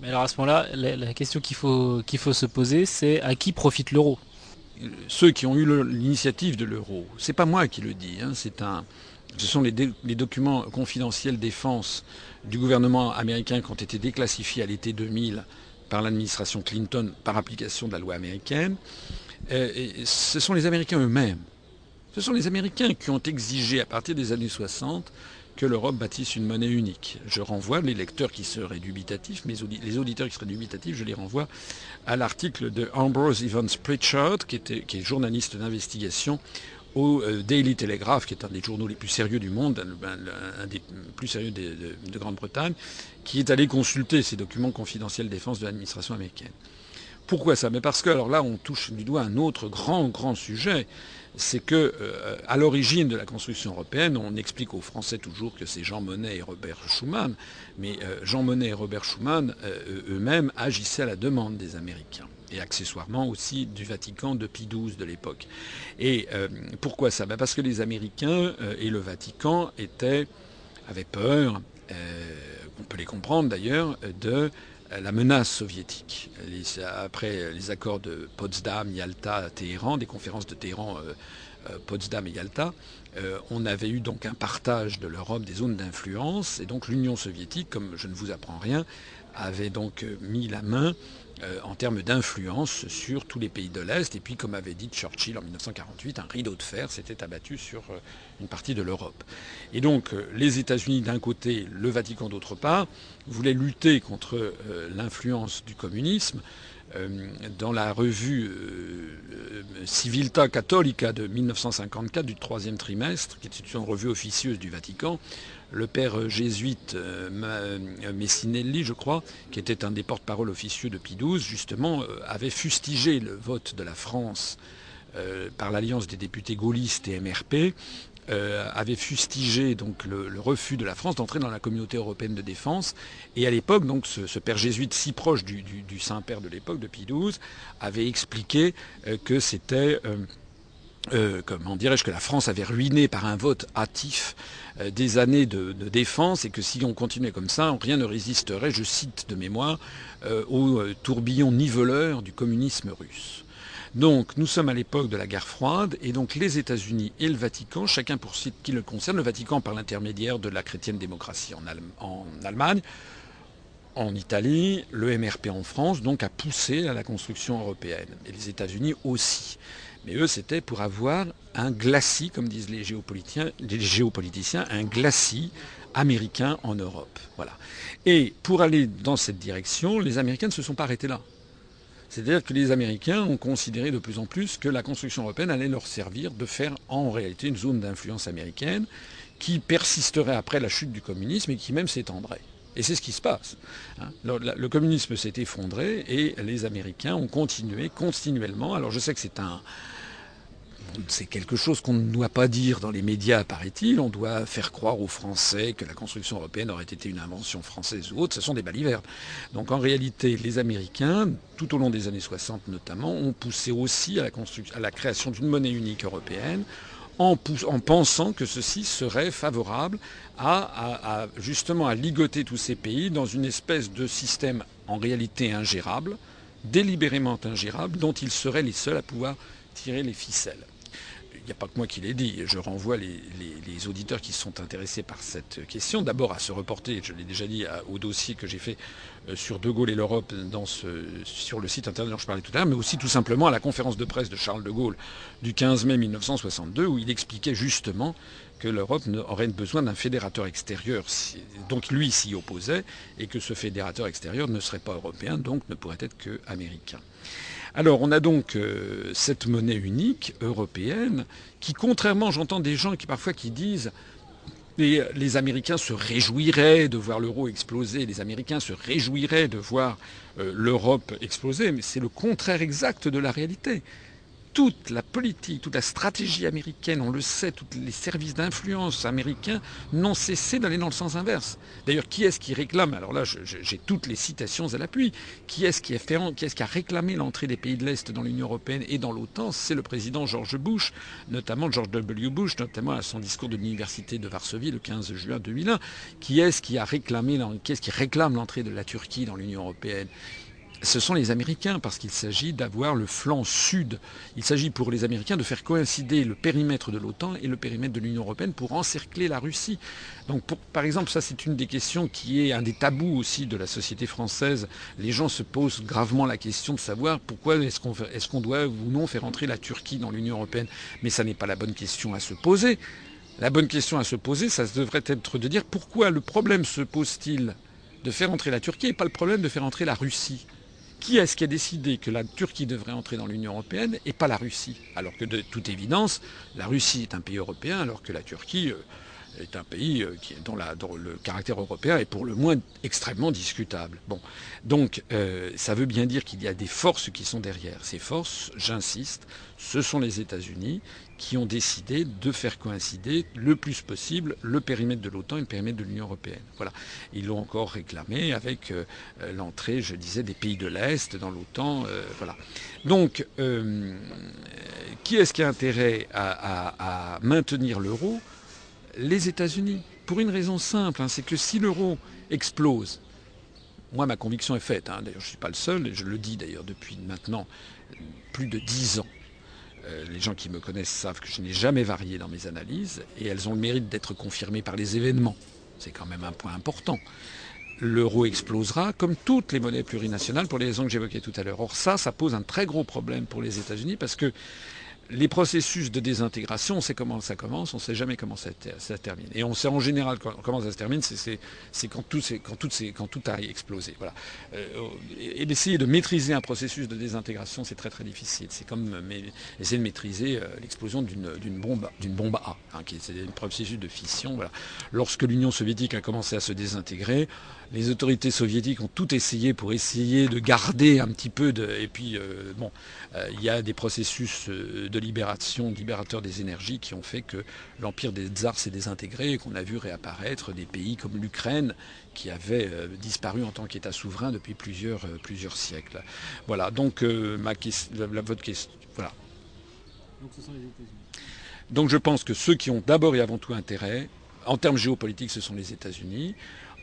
Mais alors à ce moment-là, la, question qu'il faut, qu'il faut se poser, c'est à qui profite l'euro? Ceux qui ont eu l'initiative de l'euro. C'est pas moi qui le dis. Hein. c'est un, ce sont les, les, documents confidentiels défense du gouvernement américain qui ont été déclassifiés à l'été 2000 par l'administration Clinton par application de la loi américaine. Euh, ce sont les Américains eux-mêmes. Ce sont les Américains qui ont exigé à partir des années 60 que l'Europe bâtisse une monnaie unique. Je renvoie les lecteurs qui seraient dubitatifs, mais les auditeurs qui seraient dubitatifs, je les renvoie à l'article de Ambrose Evans Pritchard, qui est journaliste d'investigation au euh, Daily Telegraph, qui est un des journaux les plus sérieux du monde, un, des plus sérieux de, Grande-Bretagne, qui est allé consulter ces documents confidentiels de défense de l'administration américaine. Pourquoi ça? Mais parce que, alors là, on touche du doigt un autre grand, grand sujet, c'est que euh, à l'origine de la construction européenne, on explique aux Français toujours que c'est Jean Monnet et Robert Schuman, mais euh, Jean Monnet et Robert Schuman eux-mêmes agissaient à la demande des Américains et accessoirement aussi du Vatican de Pie XII de l'époque. Et euh, pourquoi ça? Ben Parce que les Américains euh, et le Vatican avaient peur on peut les comprendre d'ailleurs, de la menace soviétique. après les accords de Potsdam, Yalta, Téhéran, des conférences de Téhéran, Potsdam et Yalta, on avait eu donc un partage de l'Europe des zones d'influence, et donc l'Union soviétique, comme je ne vous apprends rien, avait donc mis la main euh, en termes d'influence sur tous les pays de l'Est. Et puis, comme avait dit Churchill en 1948, un rideau de fer s'était abattu sur euh, une partie de l'Europe. Et donc, euh, les États-Unis d'un côté, le Vatican d'autre part, voulaient lutter contre l'influence du communisme. Dans la revue Civilta Cattolica de 1954 du troisième trimestre, qui est une revue officieuse du Vatican, le père jésuite euh, euh, Messinelli, je crois, qui était un des porte-parole officieux de Pie XII, justement, euh, avait fustigé le vote de la France par l'alliance des députés gaullistes et MRP, avait fustigé donc le, refus de la France d'entrer dans la communauté européenne de défense. Et à l'époque, donc ce, père jésuite si proche du, Saint-Père de l'époque, de Pie XII, avait expliqué que c'était euh, comment dirais-je, que la France avait ruiné par un vote hâtif euh, des années de, défense et que si on continuait comme ça, rien ne résisterait, je cite de mémoire, euh, au tourbillon niveleur du communisme russe. Donc nous sommes à l'époque de la guerre froide et donc les États-Unis et le Vatican, chacun pour ce qui le concerne, le Vatican par l'intermédiaire de la chrétienne démocratie en, Allemagne, en Italie, le MRP en France, donc a poussé à la construction européenne et les États-Unis aussi. Mais eux, c'était pour avoir un glacis, comme disent les géopoliticiens, les géopoliticiens un glacis américain en Europe. Voilà. Et pour aller dans cette direction, les Américains ne se sont pas arrêtés là. C'est-à-dire que les Américains ont considéré de plus en plus que la construction européenne allait leur servir de faire en réalité une zone d'influence américaine qui persisterait après la chute du communisme et qui même s'étendrait. Et c'est ce qui se passe. Hein. Le, communisme s'est effondré et les Américains ont continué continuellement. Alors je sais que c'est un, c'est quelque chose qu'on ne doit pas dire dans les médias, paraît-il. On doit faire croire aux Français que la construction européenne aurait été une invention française ou autre. Ce sont des balivernes. Donc en réalité, les Américains, tout au long des années 60 notamment, ont poussé aussi à la, à la création d'une monnaie unique européenne. En, en, pensant que ceci serait favorable à, justement à ligoter tous ces pays dans une espèce de système en réalité ingérable, délibérément ingérable, dont ils seraient les seuls à pouvoir tirer les ficelles n'y a pas que moi qui l'ai dit. Je renvoie les, auditeurs qui sont intéressés par cette question, d'abord à se reporter, je l'ai déjà dit, au dossier que j'ai fait euh, sur De Gaulle et l'Europe sur le site internet dont je parlais tout à l'heure, mais aussi tout simplement à la conférence de presse de Charles de Gaulle du 15 mai 1962, où il expliquait justement que l'Europe aurait besoin d'un fédérateur extérieur, donc lui s'y opposait, et que ce fédérateur extérieur ne serait pas européen, donc ne pourrait être que américain. Alors on a donc euh, cette monnaie unique européenne qui, contrairement, j'entends des gens qui parfois qui disent les, Américains se réjouiraient de voir l'euro exploser, les Américains se réjouiraient de voir euh, l'Europe exploser, mais c'est le contraire exact de la réalité toute la politique, toute la stratégie américaine, on le sait, tous les services d'influence américains n'ont cessé d'aller dans le sens inverse. D'ailleurs, qui est-ce qui réclame Alors là, j'ai toutes les citations à l'appui. Qui est-ce qui, est qui a réclamé l'entrée des pays de l'Est dans l'Union européenne et dans l'OTAN? C'est le président George Bush, notamment George W. Bush, notamment à son discours de l'université de Varsovie le 15 juin 2001. Qui est-ce qui a réclamé, qui est-ce qui réclame l'entrée de la Turquie dans l'Union européenne? Ce sont les Américains, parce qu'il s'agit d'avoir le flanc sud. Il s'agit pour les Américains de faire coïncider le périmètre de l'OTAN et le périmètre de l'Union européenne pour encercler la Russie. Donc, par exemple, ça c'est une des questions qui est un des tabous aussi de la société française. Les gens se posent gravement la question de savoir pourquoi est-ce qu'on doit ou non faire entrer la Turquie dans l'Union européenne. Mais ça n'est pas la bonne question à se poser. La bonne question à se poser, ça devrait être de dire pourquoi le problème se pose-t-il de faire entrer la Turquie et pas le problème de faire entrer la Russie? Qui est-ce qui a décidé que la Turquie devrait entrer dans l'Union européenne et pas la Russie Alors que de toute évidence, la Russie est un pays européen alors que la Turquie euh, est un pays euh, dont, le caractère européen est pour le moins extrêmement discutable. Bon, donc euh, ça veut bien dire qu'il y a des forces qui sont derrière. Ces forces, j'insiste, ce sont les États-Unis qui ont décidé de faire coïncider le plus possible le périmètre de l'OTAN et le périmètre de l'Union européenne. Voilà. Ils l'ont encore réclamé avec euh, l'entrée, je disais, des pays de l'Est dans l'OTAN. voilà. Donc, qui est-ce qui a intérêt à maintenir l'euro? Les États-Unis. pour une raison simple, hein, c'est que si l'euro explose, moi ma conviction est faite, hein, d'ailleurs je ne suis pas le seul, et je le dis d'ailleurs depuis maintenant plus de dix ans, euh, les gens qui me connaissent savent que je n'ai jamais varié dans mes analyses et elles ont le mérite d'être confirmées par les événements. C'est quand même un point important. L'euro explosera comme toutes les monnaies plurinationales pour les raisons que j'évoquais tout à l'heure. Or ça, ça pose un très gros problème pour les États-Unis parce que les processus de désintégration, on sait comment ça commence, on ne sait jamais comment ça, termine. Et on sait en général comment ça se termine, c'est quand tout, quand, quand a explosé. Voilà. Euh, et d'essayer de maîtriser un processus de désintégration, c'est très très difficile. C'est comme essayer de maîtriser euh, l'explosion d'une bombe, bombe A, hein, qui est un processus de fission. Lorsque l'Union soviétique a commencé à se désintégrer, les autorités soviétiques ont tout essayé pour essayer de garder un petit peu de. Et puis, euh, bon, euh, il y a des processus euh, de libération, libérateurs des énergies qui ont fait que l'empire des tsars s'est désintégré et qu'on a vu réapparaître des pays comme l'Ukraine qui avait disparu en tant qu'État souverain depuis plusieurs, plusieurs siècles. Voilà, donc ma la, votre question. Voilà. Donc ce sont les États-Unis. Donc je pense que ceux qui ont d'abord et avant tout intérêt, en termes géopolitiques, ce sont les États-Unis.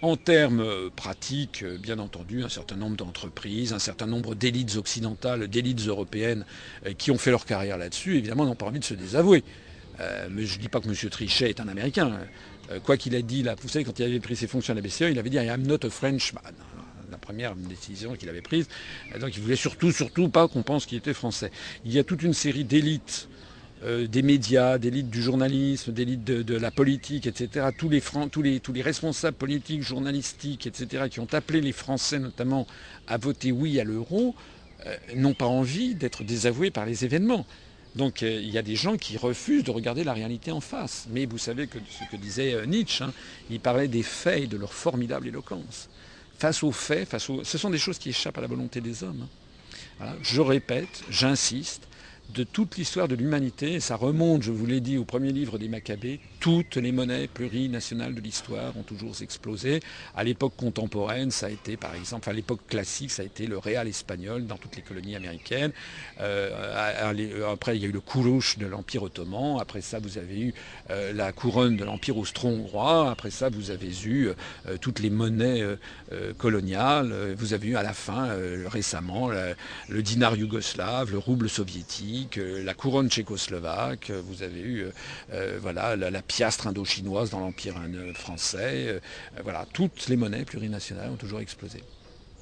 En termes euh, pratiques, euh, bien entendu, un certain nombre d'entreprises, un certain nombre d'élites occidentales, d'élites européennes euh, qui ont fait leur carrière là-dessus, évidemment, n'ont pas envie de se désavouer. mais je ne dis pas que M. Trichet est un Américain. quoi qu'il ait dit, là, vous savez, quand il avait pris ses fonctions à la BCE, il avait dit I am not a Frenchman la première décision qu'il avait prise. Donc il voulait surtout, surtout pas qu'on pense qu'il était français. Il y a toute une série d'élites euh, des médias, d'élite du journalisme, d'élite de, la politique, etc., tous les, responsables politiques, journalistiques, etc., qui ont appelé les Français notamment à voter oui à l'euro, euh, n'ont pas envie d'être désavoués par les événements. Donc euh, il y a des gens qui refusent de regarder la réalité en face. Mais vous savez que ce que disait Nietzsche, hein, il parlait des faits et de leur formidable éloquence. Face aux faits, face ce sont des choses qui échappent à la volonté des hommes. Hein. Je répète, j'insiste, de toute l'histoire de l'humanité, ça remonte, je vous l'ai dit, au premier livre des Maccabées, toutes les monnaies plurinationales de l'histoire ont toujours explosé. À l'époque contemporaine, ça a été par exemple, à l'époque classique, ça a été le réal espagnol dans toutes les colonies américaines. Euh, après, il y a eu le coulouche de l'Empire ottoman. Après ça, vous avez eu euh, la couronne de l'Empire austro-hongrois. Après ça, vous avez eu euh, toutes les monnaies coloniales. Vous avez eu à la fin, récemment, le dinar yougoslave, le rouble soviétique, la couronne tchécoslovaque. Vous avez eu voilà, la, la piastre indo-chinoise dans l'Empire français. voilà, toutes les monnaies plurinationales ont toujours explosé.